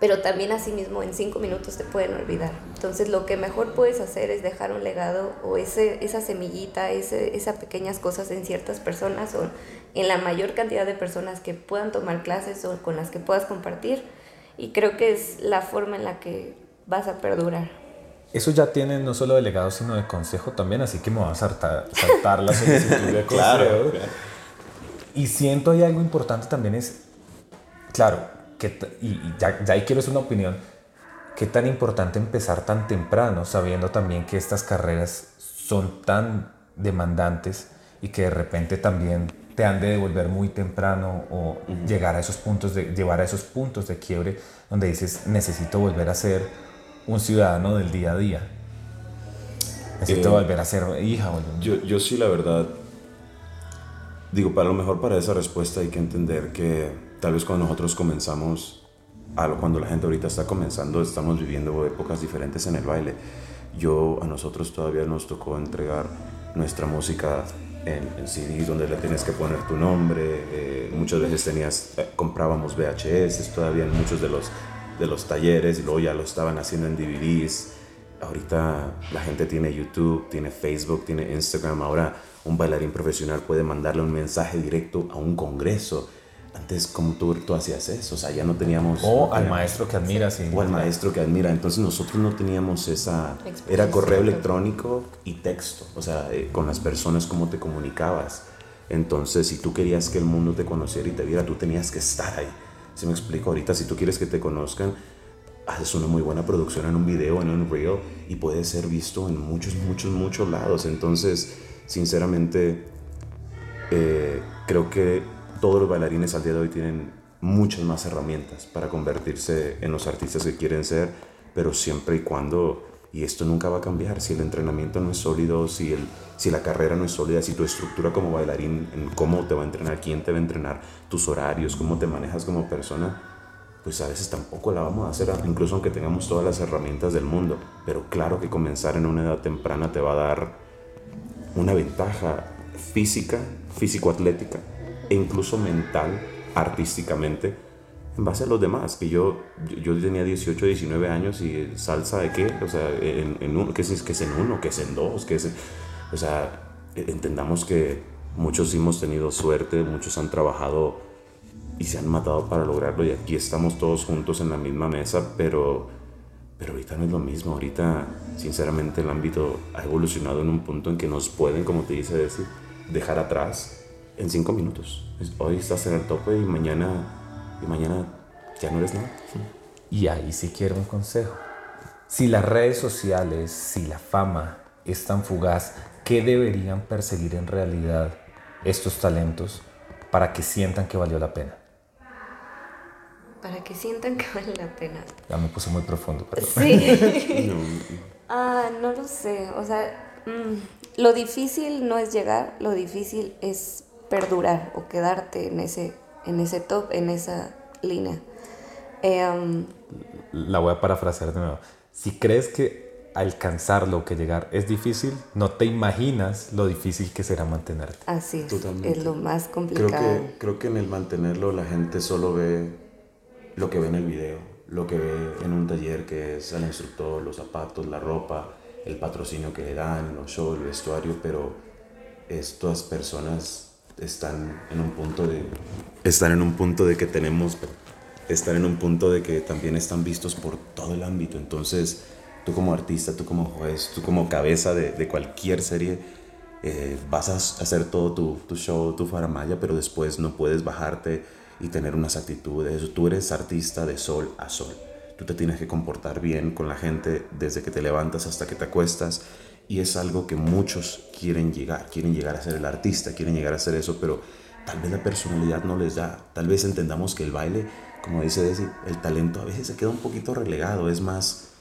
pero también asimismo en cinco minutos te pueden olvidar. Entonces, lo que mejor puedes hacer es dejar un legado o ese, esa semillita, ese, esas pequeñas cosas en ciertas personas o en la mayor cantidad de personas que puedan tomar clases o con las que puedas compartir. Y creo que es la forma en la que vas a perdurar. Eso ya tiene no solo de legado, sino de consejo también, así que me voy a saltar, saltar la solicitud de [LAUGHS] consejo. Y siento hay algo importante también es, claro, que, y ya, ya ahí quiero hacer una opinión, qué tan importante empezar tan temprano, sabiendo también que estas carreras son tan demandantes y que de repente también te han de devolver muy temprano o llegar a esos puntos de llevar a esos puntos de quiebre donde dices necesito volver a ser un ciudadano del día a día necesito eh, volver a ser hija yo, yo sí la verdad digo para lo mejor para esa respuesta hay que entender que tal vez cuando nosotros comenzamos a lo, cuando la gente ahorita está comenzando estamos viviendo épocas diferentes en el baile yo a nosotros todavía nos tocó entregar nuestra música en, en CDs donde le tienes que poner tu nombre. Eh, muchas veces tenías, eh, comprábamos VHS todavía en muchos de los, de los talleres y luego ya lo estaban haciendo en DVDs. Ahorita la gente tiene YouTube, tiene Facebook, tiene Instagram. Ahora un bailarín profesional puede mandarle un mensaje directo a un congreso antes, como tú, tú hacías eso? O sea, ya no teníamos... O al maestro que admira, sí. O al maestro que admira. Entonces nosotros no teníamos esa... Era correo electrónico y texto. O sea, eh, con las personas cómo te comunicabas. Entonces, si tú querías que el mundo te conociera y te viera, tú tenías que estar ahí. ¿Se me explico? Ahorita, si tú quieres que te conozcan, haces una muy buena producción en un video, en un reel, y puede ser visto en muchos, muchos, muchos lados. Entonces, sinceramente, eh, creo que todos los bailarines al día de hoy tienen muchas más herramientas para convertirse en los artistas que quieren ser, pero siempre y cuando, y esto nunca va a cambiar, si el entrenamiento no es sólido, si, el, si la carrera no es sólida, si tu estructura como bailarín, en cómo te va a entrenar, quién te va a entrenar, tus horarios, cómo te manejas como persona, pues a veces tampoco la vamos a hacer, incluso aunque tengamos todas las herramientas del mundo. Pero claro que comenzar en una edad temprana te va a dar una ventaja física, físico-atlética, e incluso mental, artísticamente, en base a los demás. Que yo, yo tenía 18, 19 años y salsa de qué? O sea, en, en ¿qué es, que es en uno? ¿Qué es en dos? ¿Qué es o sea, entendamos que muchos hemos tenido suerte, muchos han trabajado y se han matado para lograrlo y aquí estamos todos juntos en la misma mesa, pero, pero ahorita no es lo mismo. Ahorita, sinceramente, el ámbito ha evolucionado en un punto en que nos pueden, como te dice decir, dejar atrás en cinco minutos. Hoy estás en el tope y mañana, y mañana ya no eres nada. Y ahí sí quiero un consejo. Si las redes sociales, si la fama es tan fugaz, ¿qué deberían perseguir en realidad estos talentos para que sientan que valió la pena? Para que sientan que vale la pena. Ya me puse muy profundo, perdón. Sí. [LAUGHS] [LAUGHS] Ah, no lo sé. O sea, mm, lo difícil no es llegar, lo difícil es perdurar o quedarte en ese, en ese top, en esa línea. Em, la voy a parafrasear de nuevo. Si crees que alcanzarlo o que llegar es difícil, no te imaginas lo difícil que será mantenerte. Así es, es lo más complicado. Creo que, creo que en el mantenerlo la gente solo ve lo que ve en el video, lo que ve en un taller que es el instructor, los zapatos, la ropa, el patrocinio que le dan, los shows, el vestuario, pero estas personas están en un punto de están en un punto de que tenemos están en un punto de que también están vistos por todo el ámbito entonces tú como artista tú como juez tú como cabeza de, de cualquier serie eh, vas a hacer todo tu, tu, show tu faramaya pero después no puedes bajarte y tener unas actitudes tú eres artista de sol a sol tú te tienes que comportar bien con la gente desde que te levantas hasta que te acuestas y es algo que muchos quieren llegar, quieren llegar a ser el artista, quieren llegar a ser eso, pero tal vez la personalidad no les da. Tal vez entendamos que el baile, como dice Desi, el talento a veces se queda un poquito relegado. Es más,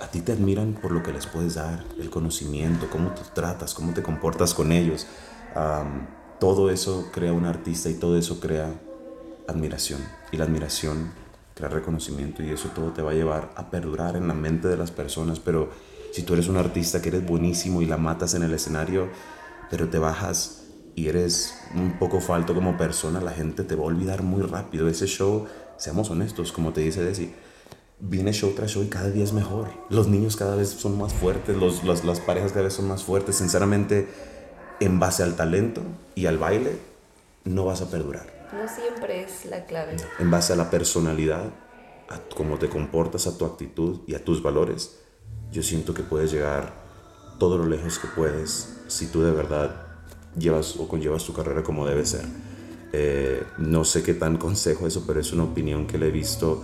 a ti te admiran por lo que les puedes dar, el conocimiento, cómo te tratas, cómo te comportas con ellos. todo eso crea un artista y todo eso crea admiración. Y la admiración crea reconocimiento y eso todo te va a llevar a perdurar en la mente de las personas, pero si tú eres un artista que eres buenísimo y la matas en el escenario, pero te bajas y eres un poco falto como persona, la gente te va a olvidar muy rápido. Ese show, seamos honestos, como te dice Desi, viene show tras show y cada día es mejor. Los niños cada vez son más fuertes, los, las parejas cada vez son más fuertes. Sinceramente, en base al talento y al baile, no vas a perdurar. No siempre es la clave. En base a la personalidad, a cómo te comportas, a tu actitud y a tus valores, yo siento que puedes llegar todo lo lejos que puedes si tú de verdad llevas o conllevas tu carrera como debe ser. Eh, no sé qué tan [LAUGHS] consejo eso, pero es una opinión que le he visto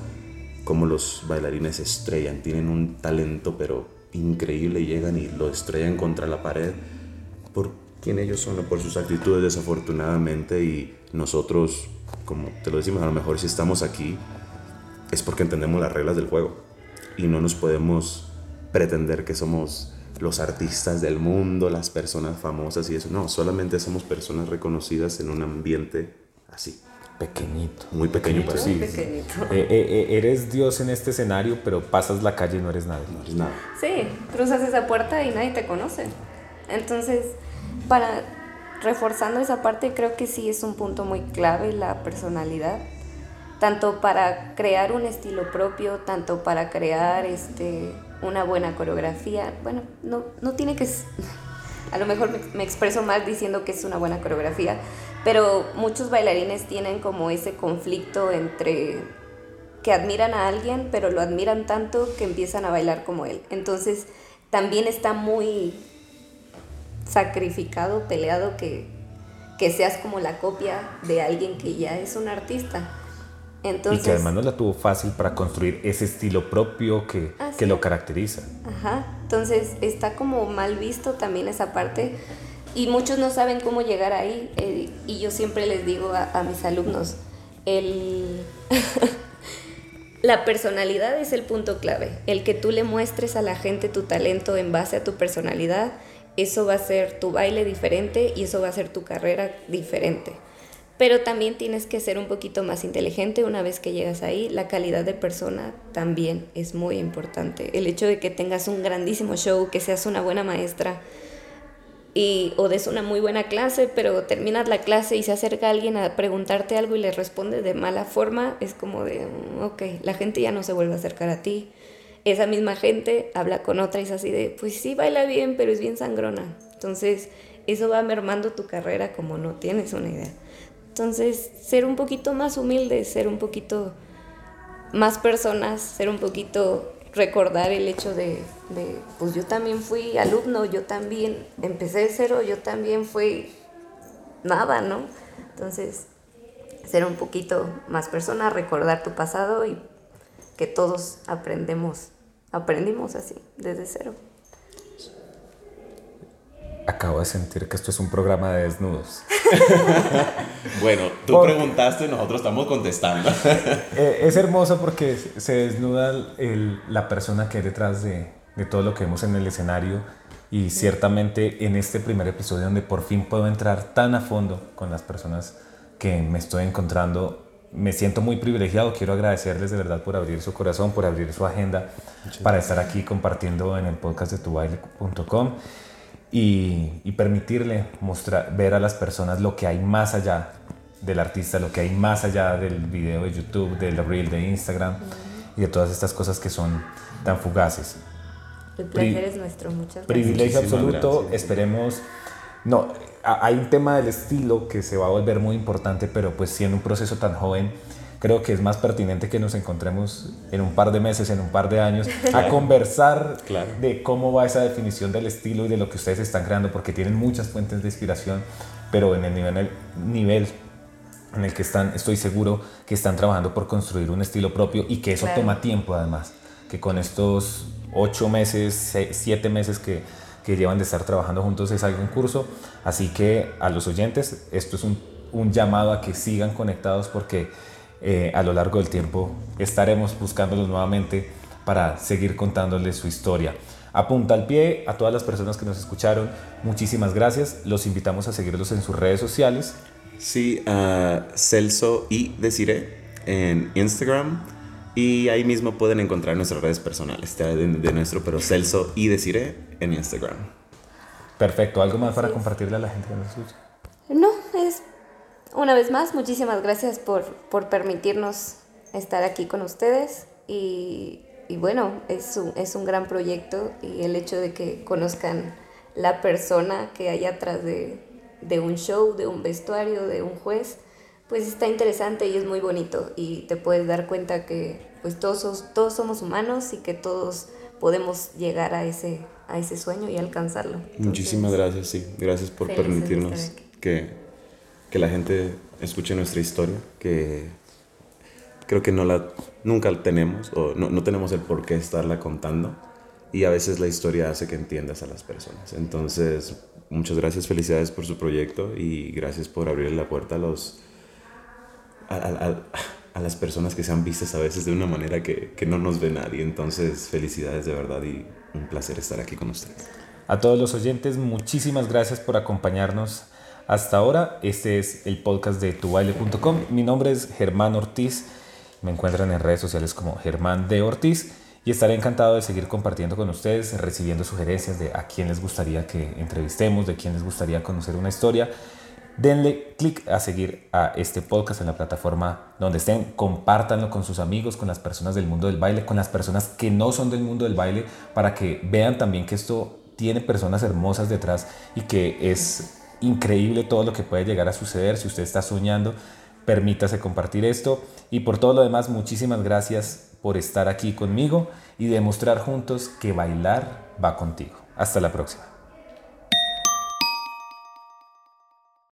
como los bailarines estrellan, tienen un talento pero increíble llegan y lo estrellan contra la pared por quién ellos son, por sus actitudes desafortunadamente y nosotros, como te lo decimos, a lo mejor si estamos aquí es porque entendemos las reglas del juego y no nos podemos pretender que somos los artistas del mundo, las personas famosas y eso. No, solamente somos personas reconocidas en un ambiente así. Pequeñito. Muy pequeño, Muy sí. pequeñito. Eh, eh, eh, eres Dios en este escenario, pero pasas la calle y no eres nadie. No nada. Sí, cruzas esa puerta y nadie te conoce. Entonces, para reforzando esa parte, creo que sí es un punto muy clave la personalidad, tanto para crear un estilo propio, tanto para crear este una buena coreografía. Bueno, no, no tiene que a lo mejor me, me expreso mal diciendo que es una buena coreografía, pero muchos bailarines tienen como ese conflicto entre que admiran a alguien, pero lo admiran tanto que empiezan a bailar como él. Entonces, también está muy sacrificado, peleado que, que seas como la copia de alguien que ya es un artista. Entonces, y que además no la tuvo fácil para construir ese estilo propio que, Así que lo caracteriza. Ajá, entonces está como mal visto también esa parte y muchos no saben cómo llegar ahí eh, y yo siempre les digo a, a mis alumnos, el... [LAUGHS] la personalidad es el punto clave, el que tú le muestres a la gente tu talento en base a tu personalidad, eso va a ser tu baile diferente y eso va a ser tu carrera diferente. Pero también tienes que ser un poquito más inteligente una vez que llegas ahí. La calidad de persona también es muy importante. El hecho de que tengas un grandísimo show, que seas una buena maestra y, o des una muy buena clase, pero terminas la clase y se acerca alguien a preguntarte algo y le responde de mala forma, es como de, mm, ok, la gente ya no se vuelve a acercar a ti. Esa misma gente habla con otra y es así de, pues sí, baila bien, pero es bien sangrona. Entonces, eso va mermando tu carrera como no tienes una idea. Entonces, ser un poquito más humilde, ser un poquito más personas, ser un poquito recordar el hecho de, de, pues yo también fui alumno, yo también empecé de cero, yo también fui nada, ¿no? Entonces, ser un poquito más persona, recordar tu pasado y que todos aprendemos, aprendimos así, desde cero. Acabo de sentir que esto es un programa de desnudos. [LAUGHS] Bueno, tú Porque- preguntaste y nosotros estamos contestando. [LAUGHS] Eh, es hermoso porque se desnuda el- la persona que hay detrás de, de todo lo que vemos en el escenario y ciertamente en este primer episodio donde por fin puedo entrar tan a fondo con las personas que me estoy encontrando, me siento muy privilegiado. Quiero agradecerles de verdad por abrir su corazón, por abrir su agenda para estar aquí compartiendo en el podcast de tubaile.com y, y permitirle mostrar, ver a las personas lo que hay más allá del artista, lo que hay más allá del video de YouTube, del reel de Instagram y de todas estas cosas que son tan fugaces. El Pri- placer es nuestro, muchas gracias. Privilegio absoluto, gracias. esperemos... No, hay un tema del estilo que se va a volver muy importante, pero pues siendo un proceso tan joven, creo que es más pertinente que nos encontremos en un par de meses, en un par de años, a conversar Claro. de cómo va esa definición del estilo y de lo que ustedes están creando, porque tienen muchas fuentes de inspiración, pero en el nivel, el nivel en el que están, estoy seguro que están trabajando por construir un estilo propio y que eso Claro. toma tiempo además, que con estos ocho meses, se- siete meses que, que llevan de estar trabajando juntos es algo en curso, así que a los oyentes esto es un, un llamado a que sigan conectados porque eh, a lo largo del tiempo estaremos buscándolos nuevamente para seguir contándoles su historia. A punta al pie, a todas las personas que nos escucharon, muchísimas gracias. Los invitamos a seguirlos en sus redes sociales. Sí, a Celso y Desiree en Instagram. Y ahí mismo pueden encontrar nuestras redes personales de, de- de nuestro, pero Celso y Desiree en Instagram. Perfecto. ¿Algo más para compartirle a la gente que nos escucha? No, una vez más, muchísimas gracias por, por permitirnos estar aquí con ustedes y, y bueno, es un, es un gran proyecto y el hecho de que conozcan la persona que hay atrás de, de un show, de un vestuario, de un juez, pues está interesante y es muy bonito y te puedes dar cuenta que pues todos, todos somos humanos y que todos podemos llegar a ese, a ese sueño y alcanzarlo. Muchísimas gracias, sí. Gracias por permitirnos que, que la gente escuche nuestra historia, que creo que no la, nunca la tenemos o no, no tenemos el por qué estarla contando y a veces la historia hace que entiendas a las personas. Entonces, muchas gracias, felicidades por su proyecto y gracias por abrir la puerta a los... A, a, las personas que sean vistas a veces de una manera que, que no nos ve nadie. Entonces, felicidades de verdad y un placer estar aquí con ustedes. A todos los oyentes, muchísimas gracias por acompañarnos hasta ahora. Este es el podcast de tubaile.com. Mi nombre es Germán Ortiz. Me encuentran en redes sociales como Germán de Ortiz y estaré encantado de seguir compartiendo con ustedes, recibiendo sugerencias de a quién les gustaría que entrevistemos, de quién les gustaría conocer una historia. Denle clic a seguir a este podcast en la plataforma donde estén, compártanlo con sus amigos, con las personas del mundo del baile, con las personas que no son del mundo del baile, para que vean también que esto tiene personas hermosas detrás y que es increíble todo lo que puede llegar a suceder si usted está soñando. Permítase compartir esto y por todo lo demás, muchísimas gracias por estar aquí conmigo y demostrar juntos que bailar va contigo. Hasta la próxima.